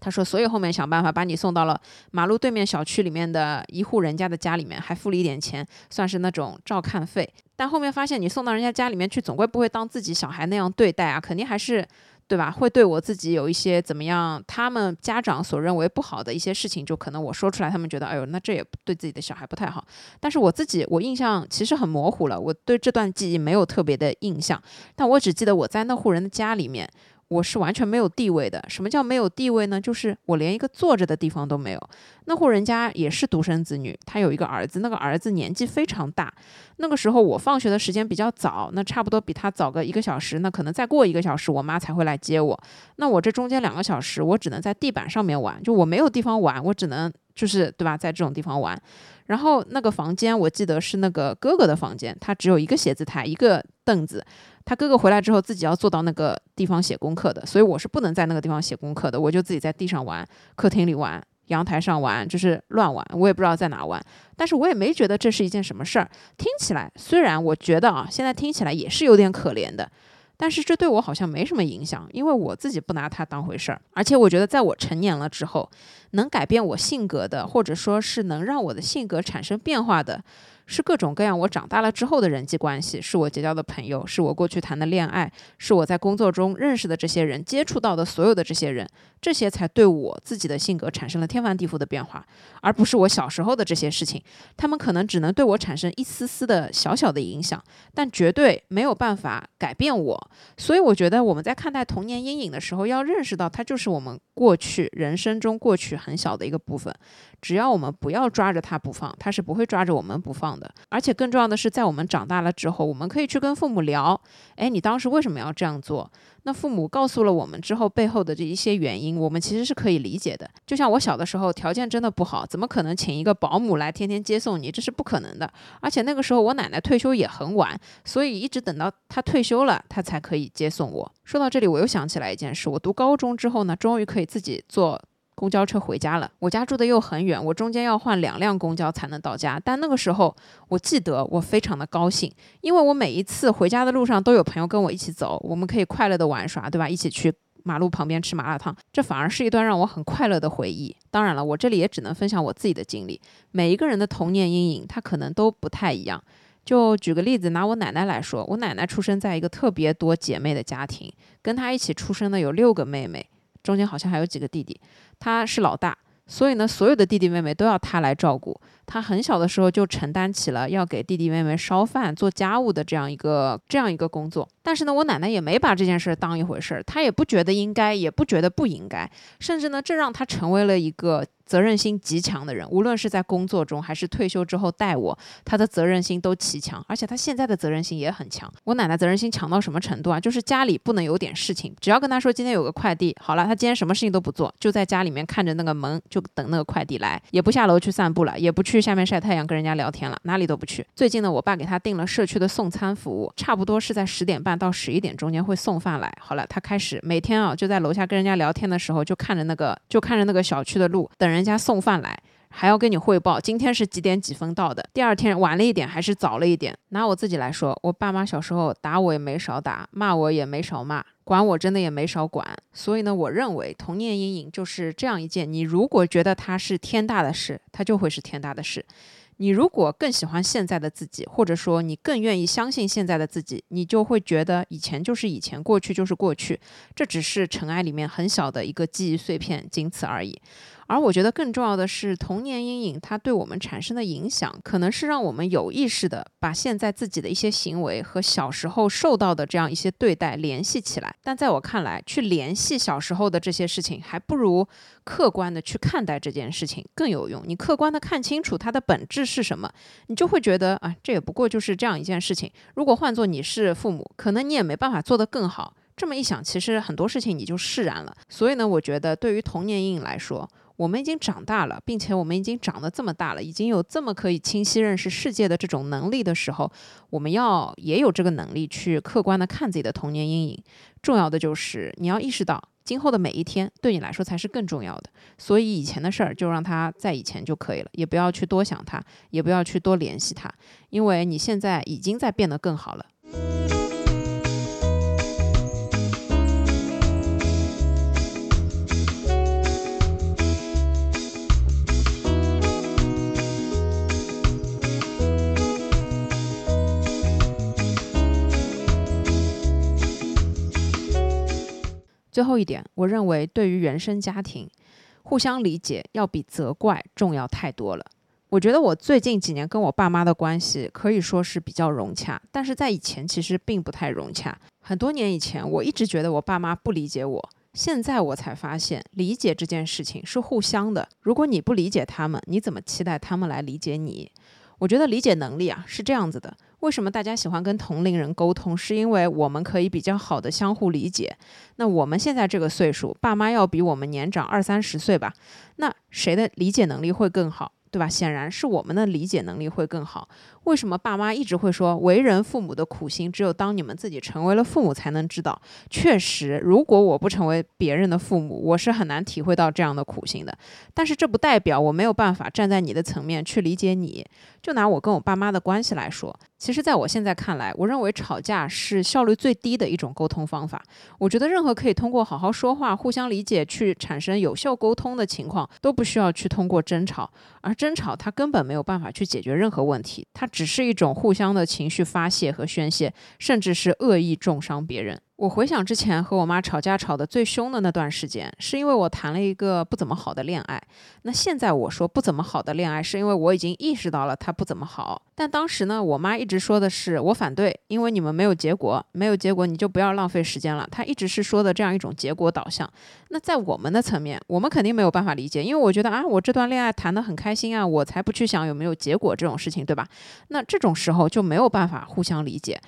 他说，所以后面想办法把你送到了马路对面小区里面的一户人家的家里面，还付了一点钱，算是那种照看费。但后面发现你送到人家家里面去，总归不会当自己小孩那样对待啊，肯定还是。对吧？会对我自己有一些怎么样？他们家长所认为不好的一些事情，就可能我说出来，他们觉得，哎呦，那这也对自己的小孩不太好。但是我自己，我印象其实很模糊了，我对这段记忆没有特别的印象。但我只记得我在那户人的家里面，我是完全没有地位的。什么叫没有地位呢？就是我连一个坐着的地方都没有。那户人家也是独生子女，他有一个儿子，那个儿子年纪非常大。那个时候我放学的时间比较早，那差不多比他早个一个小时，那可能再过一个小时，我妈才会来接我。那我这中间两个小时，我只能在地板上面玩，就我没有地方玩，我只能就是对吧，在这种地方玩。然后那个房间，我记得是那个哥哥的房间，他只有一个写字台，一个凳子。他哥哥回来之后，自己要坐到那个地方写功课的，所以我是不能在那个地方写功课的，我就自己在地上玩，客厅里玩，阳台上玩，就是乱玩，我也不知道在哪玩，但是我也没觉得这是一件什么事儿。听起来，虽然我觉得啊，现在听起来也是有点可怜的。但是这对我好像没什么影响，因为我自己不拿它当回事儿，而且我觉得在我成年了之后，能改变我性格的，或者说是能让我的性格产生变化的。是各种各样我长大了之后的人际关系，是我结交的朋友，是我过去谈的恋爱，是我在工作中认识的这些人，接触到的所有的这些人，这些才对我自己的性格产生了天翻地覆的变化，而不是我小时候的这些事情。他们可能只能对我产生一丝丝的小小的影响，但绝对没有办法改变我。所以我觉得我们在看待童年阴影的时候，要认识到它就是我们过去人生中过去很小的一个部分。只要我们不要抓着它不放，它是不会抓着我们不放的。而且更重要的是，在我们长大了之后，我们可以去跟父母聊，哎，你当时为什么要这样做？那父母告诉了我们之后，背后的这一些原因，我们其实是可以理解的。就像我小的时候，条件真的不好，怎么可能请一个保姆来天天接送你？这是不可能的。而且那个时候我奶奶退休也很晚，所以一直等到她退休了，她才可以接送我。说到这里，我又想起来一件事，我读高中之后呢，终于可以自己坐。公交车回家了，我家住的又很远，我中间要换两辆公交才能到家。但那个时候，我记得我非常的高兴，因为我每一次回家的路上都有朋友跟我一起走，我们可以快乐的玩耍，对吧？一起去马路旁边吃麻辣烫，这反而是一段让我很快乐的回忆。当然了，我这里也只能分享我自己的经历。每一个人的童年阴影，他可能都不太一样。就举个例子，拿我奶奶来说，我奶奶出生在一个特别多姐妹的家庭，跟她一起出生的有六个妹妹。中间好像还有几个弟弟，他是老大，所以呢，所有的弟弟妹妹都要他来照顾。他很小的时候就承担起了要给弟弟妹妹烧饭、做家务的这样一个这样一个工作。但是呢，我奶奶也没把这件事当一回事儿，她也不觉得应该，也不觉得不应该，甚至呢，这让她成为了一个。责任心极强的人，无论是在工作中还是退休之后带我，她的责任心都极强，而且她现在的责任心也很强。我奶奶责任心强到什么程度啊？就是家里不能有点事情，只要跟她说今天有个快递，好了，她今天什么事情都不做，就在家里面看着那个门，就等那个快递来，也不下楼去散步了，也不去下面晒太阳跟人家聊天了，哪里都不去。最近呢，我爸给她订了社区的送餐服务，差不多是在十点半到十一点中间会送饭来。好了，他开始每天啊就在楼下跟人家聊天的时候，就看着那个就看着那个小区的路，等人家送饭来。还要跟你汇报今天是几点几分到的，第二天晚了一点还是早了一点。拿我自己来说，我爸妈小时候打我也没少打，骂我也没少骂，管我真的也没少管。所以呢，我认为童年阴影就是这样一件，你如果觉得它是天大的事，它就会是天大的事。你如果更喜欢现在的自己，或者说你更愿意相信现在的自己，你就会觉得以前就是以前，过去就是过去，这只是尘埃里面很小的一个记忆碎片，仅此而已。而我觉得更重要的是，童年阴影它对我们产生的影响，可能是让我们有意识的把现在自己的一些行为和小时候受到的这样一些对待联系起来。但在我看来，去联系小时候的这些事情，还不如客观的去看待这件事情更有用。你客观的看清楚它的本质是什么，你就会觉得啊，这也不过就是这样一件事情。如果换做你是父母，可能你也没办法做得更好。这么一想，其实很多事情你就释然了。所以呢，我觉得对于童年阴影来说，我们已经长大了，并且我们已经长得这么大了，已经有这么可以清晰认识世界的这种能力的时候，我们要也有这个能力去客观的看自己的童年阴影。重要的就是你要意识到，今后的每一天对你来说才是更重要的。所以以前的事儿就让它在以前就可以了，也不要去多想它，也不要去多联系它，因为你现在已经在变得更好了。最后一点，我认为对于原生家庭，互相理解要比责怪重要太多了。我觉得我最近几年跟我爸妈的关系可以说是比较融洽，但是在以前其实并不太融洽。很多年以前，我一直觉得我爸妈不理解我，现在我才发现，理解这件事情是互相的。如果你不理解他们，你怎么期待他们来理解你？我觉得理解能力啊是这样子的。为什么大家喜欢跟同龄人沟通？是因为我们可以比较好的相互理解。那我们现在这个岁数，爸妈要比我们年长二三十岁吧，那谁的理解能力会更好？对吧？显然是我们的理解能力会更好。为什么爸妈一直会说为人父母的苦心，只有当你们自己成为了父母才能知道？确实，如果我不成为别人的父母，我是很难体会到这样的苦心的。但是这不代表我没有办法站在你的层面去理解你。就拿我跟我爸妈的关系来说，其实在我现在看来，我认为吵架是效率最低的一种沟通方法。我觉得任何可以通过好好说话、互相理解去产生有效沟通的情况，都不需要去通过争吵。而争吵它根本没有办法去解决任何问题，它只是一种互相的情绪发泄和宣泄，甚至是恶意重伤别人。我回想之前和我妈吵架吵得最凶的那段时间，是因为我谈了一个不怎么好的恋爱。那现在我说不怎么好的恋爱，是因为我已经意识到了它不怎么好。但当时呢，我妈一直说的是我反对，因为你们没有结果，没有结果你就不要浪费时间了。她一直是说的这样一种结果导向。那在我们的层面，我们肯定没有办法理解，因为我觉得啊，我这段恋爱谈得很开心啊，我才不去想有没有结果这种事情，对吧？那这种时候就没有办法互相理解。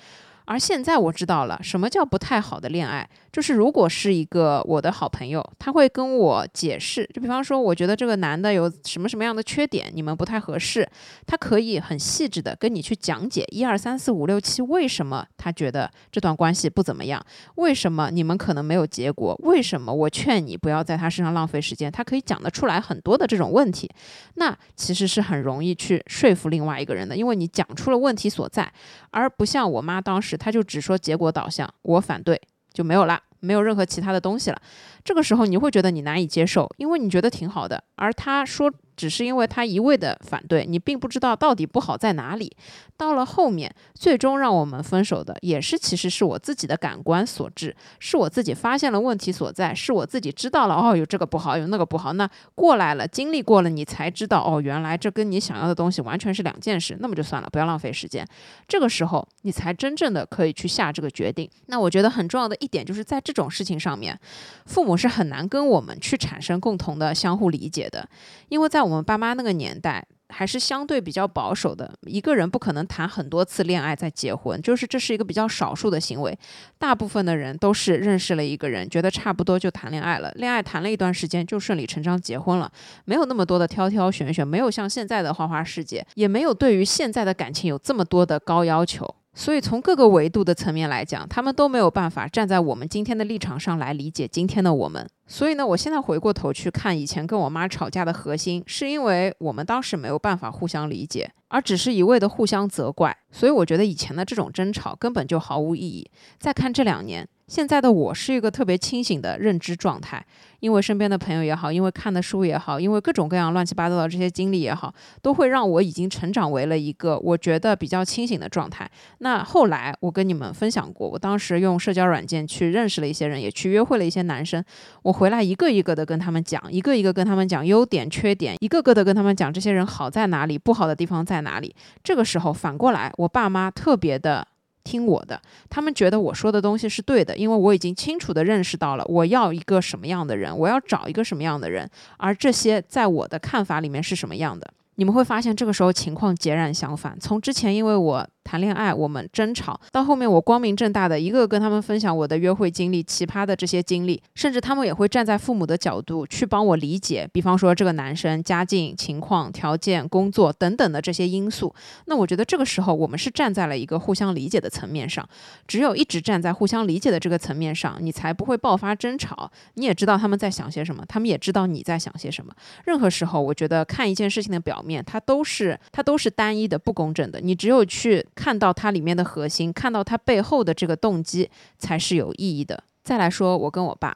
而现在我知道了什么叫不太好的恋爱，就是如果是一个我的好朋友，他会跟我解释，就比方说，我觉得这个男的有什么什么样的缺点，你们不太合适，他可以很细致的跟你去讲解一二三四五六七，为什么他觉得这段关系不怎么样，为什么你们可能没有结果，为什么我劝你不要在他身上浪费时间，他可以讲得出来很多的这种问题，那其实是很容易去说服另外一个人的，因为你讲出了问题所在，而不像我妈当时。他就只说结果导向，我反对就没有啦，没有任何其他的东西了。这个时候你会觉得你难以接受，因为你觉得挺好的，而他说。只是因为他一味的反对你，并不知道到底不好在哪里。到了后面，最终让我们分手的，也是其实是我自己的感官所致，是我自己发现了问题所在，是我自己知道了哦，有这个不好，有那个不好。那过来了，经历过了，你才知道哦，原来这跟你想要的东西完全是两件事。那么就算了，不要浪费时间。这个时候，你才真正的可以去下这个决定。那我觉得很重要的一点，就是在这这种事情上面，父母是很难跟我们去产生共同的相互理解的，因为在我们爸妈那个年代还是相对比较保守的，一个人不可能谈很多次恋爱再结婚，就是这是一个比较少数的行为。大部分的人都是认识了一个人，觉得差不多就谈恋爱了，恋爱谈了一段时间就顺理成章结婚了，没有那么多的挑挑选选，没有像现在的花花世界，也没有对于现在的感情有这么多的高要求。所以从各个维度的层面来讲，他们都没有办法站在我们今天的立场上来理解今天的我们。所以呢，我现在回过头去看以前跟我妈吵架的核心，是因为我们当时没有办法互相理解，而只是一味的互相责怪。所以我觉得以前的这种争吵根本就毫无意义。再看这两年。现在的我是一个特别清醒的认知状态，因为身边的朋友也好，因为看的书也好，因为各种各样乱七八糟的这些经历也好，都会让我已经成长为了一个我觉得比较清醒的状态。那后来我跟你们分享过，我当时用社交软件去认识了一些人，也去约会了一些男生，我回来一个一个的跟他们讲，一个一个跟他们讲优点缺点，一个个的跟他们讲这些人好在哪里，不好的地方在哪里。这个时候反过来，我爸妈特别的。听我的，他们觉得我说的东西是对的，因为我已经清楚的认识到了我要一个什么样的人，我要找一个什么样的人，而这些在我的看法里面是什么样的。你们会发现，这个时候情况截然相反。从之前，因为我。谈恋爱，我们争吵，到后面我光明正大的一个个跟他们分享我的约会经历、奇葩的这些经历，甚至他们也会站在父母的角度去帮我理解。比方说这个男生家境情况、条件、工作等等的这些因素，那我觉得这个时候我们是站在了一个互相理解的层面上。只有一直站在互相理解的这个层面上，你才不会爆发争吵。你也知道他们在想些什么，他们也知道你在想些什么。任何时候，我觉得看一件事情的表面，它都是它都是单一的、不公正的。你只有去。看到它里面的核心，看到它背后的这个动机，才是有意义的。再来说，我跟我爸，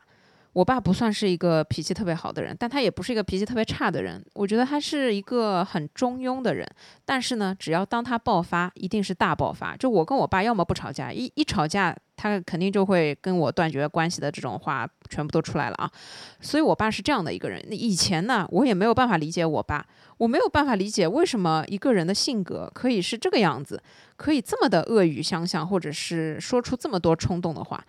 我爸不算是一个脾气特别好的人，但他也不是一个脾气特别差的人。我觉得他是一个很中庸的人。但是呢，只要当他爆发，一定是大爆发。就我跟我爸要么不吵架，一一吵架，他肯定就会跟我断绝关系的这种话全部都出来了啊。所以我爸是这样的一个人。以前呢，我也没有办法理解我爸，我没有办法理解为什么一个人的性格可以是这个样子，可以这么的恶语相向，或者是说出这么多冲动的话。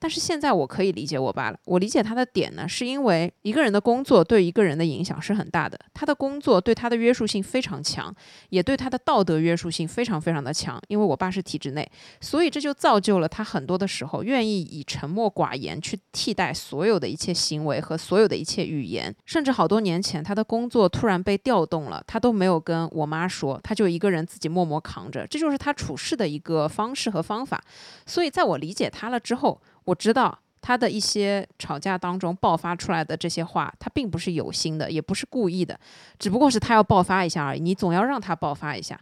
但是现在我可以理解我爸了。我理解他的点呢，是因为一个人的工作对一个人的影响是很大的。他的工作对他的约束性非常强，也对他的道德约束性非常非常的强。因为我爸是体制内，所以这就造就了他很多的时候愿意以沉默寡言去替代所有的一切行为和所有的一切语言。甚至好多年前，他的工作突然被调动了，他都没有跟我妈说，他就一个人自己默默扛着。这就是他处事的一个方式和方法。所以在我理解他了之后。我知道他的一些吵架当中爆发出来的这些话，他并不是有心的，也不是故意的，只不过是他要爆发一下而已。你总要让他爆发一下。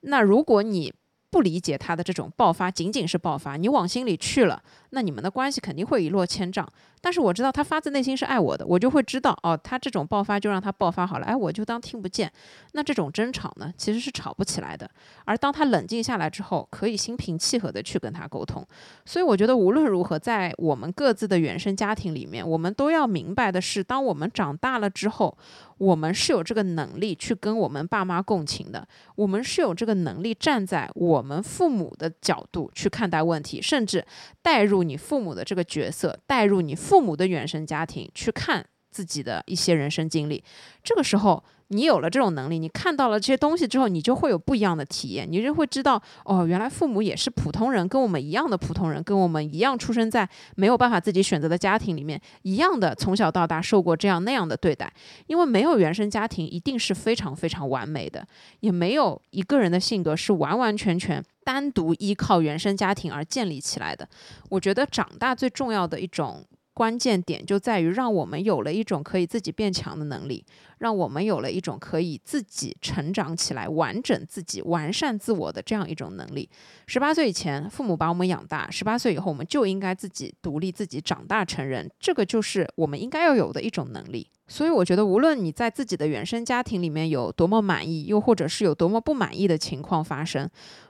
那如果你不理解他的这种爆发，仅仅是爆发，你往心里去了，那你们的关系肯定会一落千丈。但是我知道他发自内心是爱我的，我就会知道哦，他这种爆发就让他爆发好了，哎，我就当听不见。那这种争吵呢，其实是吵不起来的。而当他冷静下来之后，可以心平气和的去跟他沟通。所以我觉得无论如何，在我们各自的原生家庭里面，我们都要明白的是，当我们长大了之后。我们是有这个能力去跟我们爸妈共情的，我们是有这个能力站在我们父母的角度去看待问题，甚至带入你父母的这个角色，带入你父父母的原生家庭去看自己的一些人生经历。这个时候。你有了这种能力，你看到了这些东西之后，你就会有不一样的体验，你就会知道，哦，原来父母也是普通人，跟我们一样的普通人，跟我们一样出生在没有办法自己选择的家庭里面，一样的从小到大受过这样那样的对待。因为没有原生家庭一定是非常非常完美的，也没有一个人的性格是完完全全单独依靠原生家庭而建立起来的。我觉得长大最重要的一种。关键点就在于让我们有了一种可以自己变强的能力，让我们有了一种可以自己成长起来、完整自己、完善自我的这样一种能力。十八岁以前，父母把我们养大；十八岁以后，我们就应该自己独立、自己长大成人。这个就是我们应该要有的一种能力。所以，我觉得无论你在自己的原生家庭里面有多么满意，又或者是有多么不满意的情况发生。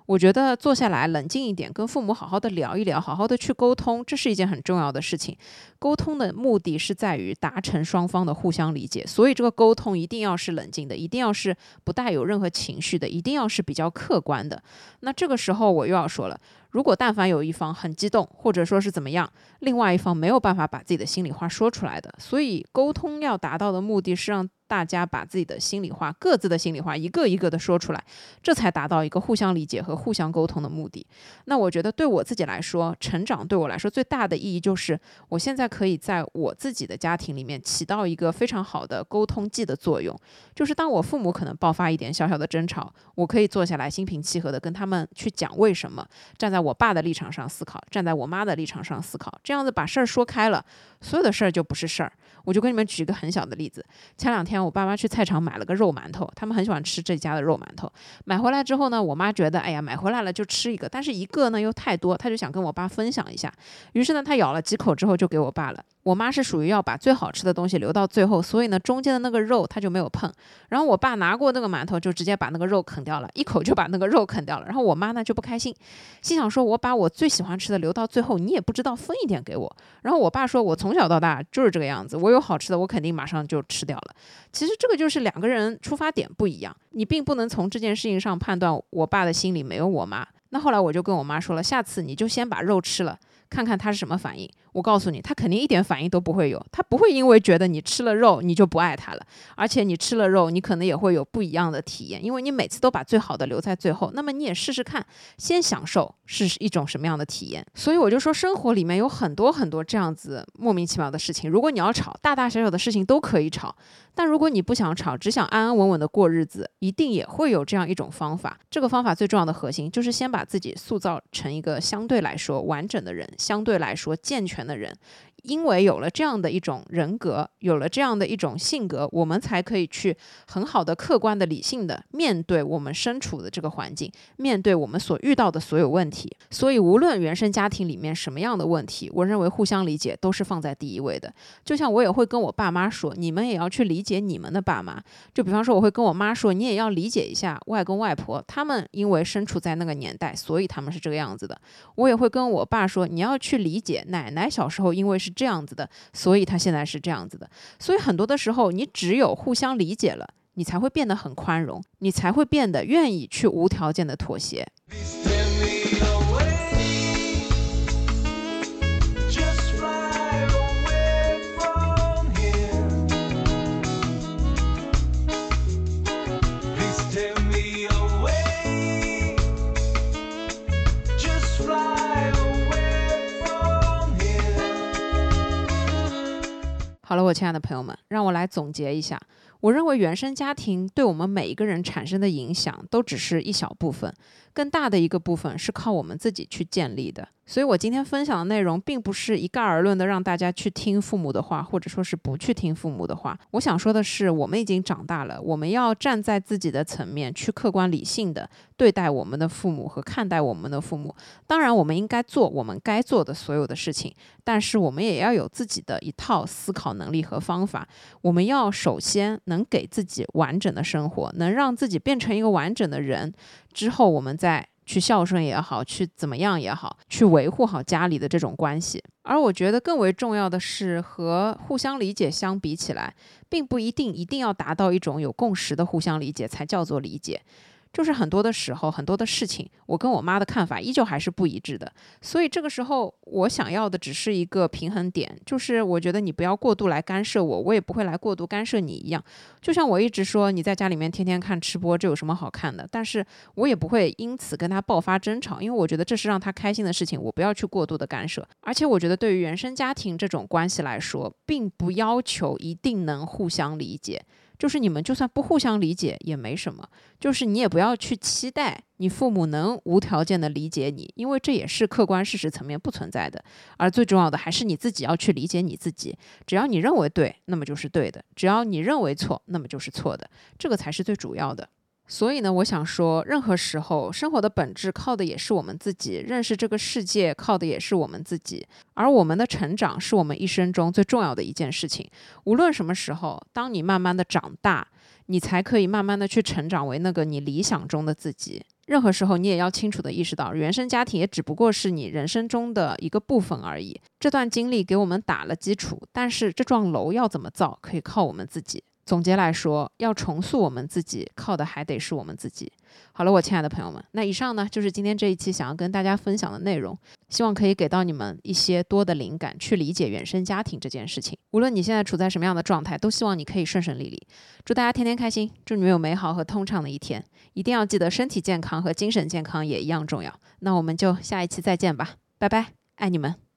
我觉得坐下来冷静一点，跟父母好好的聊一聊，好好的去沟通，这是一件很重要的事情。沟通的目的是在于达成双方的互相理解，所以这个沟通一定要是冷静的，一定要是不带有任何情绪的，一定要是比较客观的。那这个时候我又要说了，如果但凡有一方很激动，或者说是怎么样，另外一方没有办法把自己的心里话说出来的，所以沟通要达到的目的是让。大家把自己的心里话、各自的心里话一个一个的说出来，这才达到一个互相理解和互相沟通的目的。那我觉得对我自己来说，成长对我来说最大的意义就是，我现在可以在我自己的家庭里面起到一个非常好的沟通剂的作用。就是当我父母可能爆发一点小小的争吵，我可以坐下来心平气和的跟他们去讲为什么，站在我爸的立场上思考，站在我妈的立场上思考，这样子把事儿说开了，所有的事儿就不是事儿。我就跟你们举一个很小的例子，前两天。我爸妈去菜场买了个肉馒头，他们很喜欢吃这家的肉馒头。买回来之后呢，我妈觉得，哎呀，买回来了就吃一个，但是一个呢又太多，她就想跟我爸分享一下。于是呢，她咬了几口之后就给我爸了。我妈是属于要把最好吃的东西留到最后，所以呢，中间的那个肉她就没有碰。然后我爸拿过那个馒头，就直接把那个肉啃掉了，一口就把那个肉啃掉了。然后我妈呢就不开心，心想说：“我把我最喜欢吃的留到最后，你也不知道分一点给我。”然后我爸说：“我从小到大就是这个样子，我有好吃的，我肯定马上就吃掉了。”其实这个就是两个人出发点不一样，你并不能从这件事情上判断我爸的心里没有我妈。那后来我就跟我妈说了，下次你就先把肉吃了。看看他是什么反应。我告诉你，他肯定一点反应都不会有。他不会因为觉得你吃了肉，你就不爱他了。而且你吃了肉，你可能也会有不一样的体验，因为你每次都把最好的留在最后。那么你也试试看，先享受是一种什么样的体验。所以我就说，生活里面有很多很多这样子莫名其妙的事情。如果你要吵，大大小小的事情都可以吵。但如果你不想吵，只想安安稳稳的过日子，一定也会有这样一种方法。这个方法最重要的核心就是先把自己塑造成一个相对来说完整的人。相对来说健全的人，因为有了这样的一种人格，有了这样的一种性格，我们才可以去很好的、客观的、理性的面对我们身处的这个环境，面对我们所遇到的所有问题。所以，无论原生家庭里面什么样的问题，我认为互相理解都是放在第一位的。就像我也会跟我爸妈说，你们也要去理解你们的爸妈。就比方说，我会跟我妈说，你也要理解一下外公外婆，他们因为身处在那个年代，所以他们是这个样子的。我也会跟我爸说，你要去理解奶奶小时候因为是。这样子的，所以他现在是这样子的。所以很多的时候，你只有互相理解了，你才会变得很宽容，你才会变得愿意去无条件的妥协。好了，我亲爱的朋友们，让我来总结一下。我认为原生家庭对我们每一个人产生的影响，都只是一小部分，更大的一个部分是靠我们自己去建立的。所以，我今天分享的内容并不是一概而论的让大家去听父母的话，或者说是不去听父母的话。我想说的是，我们已经长大了，我们要站在自己的层面去客观理性的对待我们的父母和看待我们的父母。当然，我们应该做我们该做的所有的事情，但是我们也要有自己的一套思考能力和方法。我们要首先能给自己完整的生活，能让自己变成一个完整的人，之后我们再。去孝顺也好，去怎么样也好，去维护好家里的这种关系。而我觉得更为重要的是，和互相理解相比起来，并不一定一定要达到一种有共识的互相理解才叫做理解。就是很多的时候，很多的事情，我跟我妈的看法依旧还是不一致的。所以这个时候，我想要的只是一个平衡点，就是我觉得你不要过度来干涉我，我也不会来过度干涉你一样。就像我一直说，你在家里面天天看吃播，这有什么好看的？但是我也不会因此跟他爆发争吵，因为我觉得这是让他开心的事情，我不要去过度的干涉。而且我觉得，对于原生家庭这种关系来说，并不要求一定能互相理解。就是你们就算不互相理解也没什么，就是你也不要去期待你父母能无条件的理解你，因为这也是客观事实层面不存在的。而最重要的还是你自己要去理解你自己，只要你认为对，那么就是对的；只要你认为错，那么就是错的，这个才是最主要的。所以呢，我想说，任何时候，生活的本质靠的也是我们自己；认识这个世界靠的也是我们自己。而我们的成长是我们一生中最重要的一件事情。无论什么时候，当你慢慢的长大，你才可以慢慢的去成长为那个你理想中的自己。任何时候，你也要清楚的意识到，原生家庭也只不过是你人生中的一个部分而已。这段经历给我们打了基础，但是这幢楼要怎么造，可以靠我们自己。总结来说，要重塑我们自己，靠的还得是我们自己。好了，我亲爱的朋友们，那以上呢就是今天这一期想要跟大家分享的内容，希望可以给到你们一些多的灵感，去理解原生家庭这件事情。无论你现在处在什么样的状态，都希望你可以顺顺利利。祝大家天天开心，祝你们有美好和通畅的一天。一定要记得，身体健康和精神健康也一样重要。那我们就下一期再见吧，拜拜，爱你们。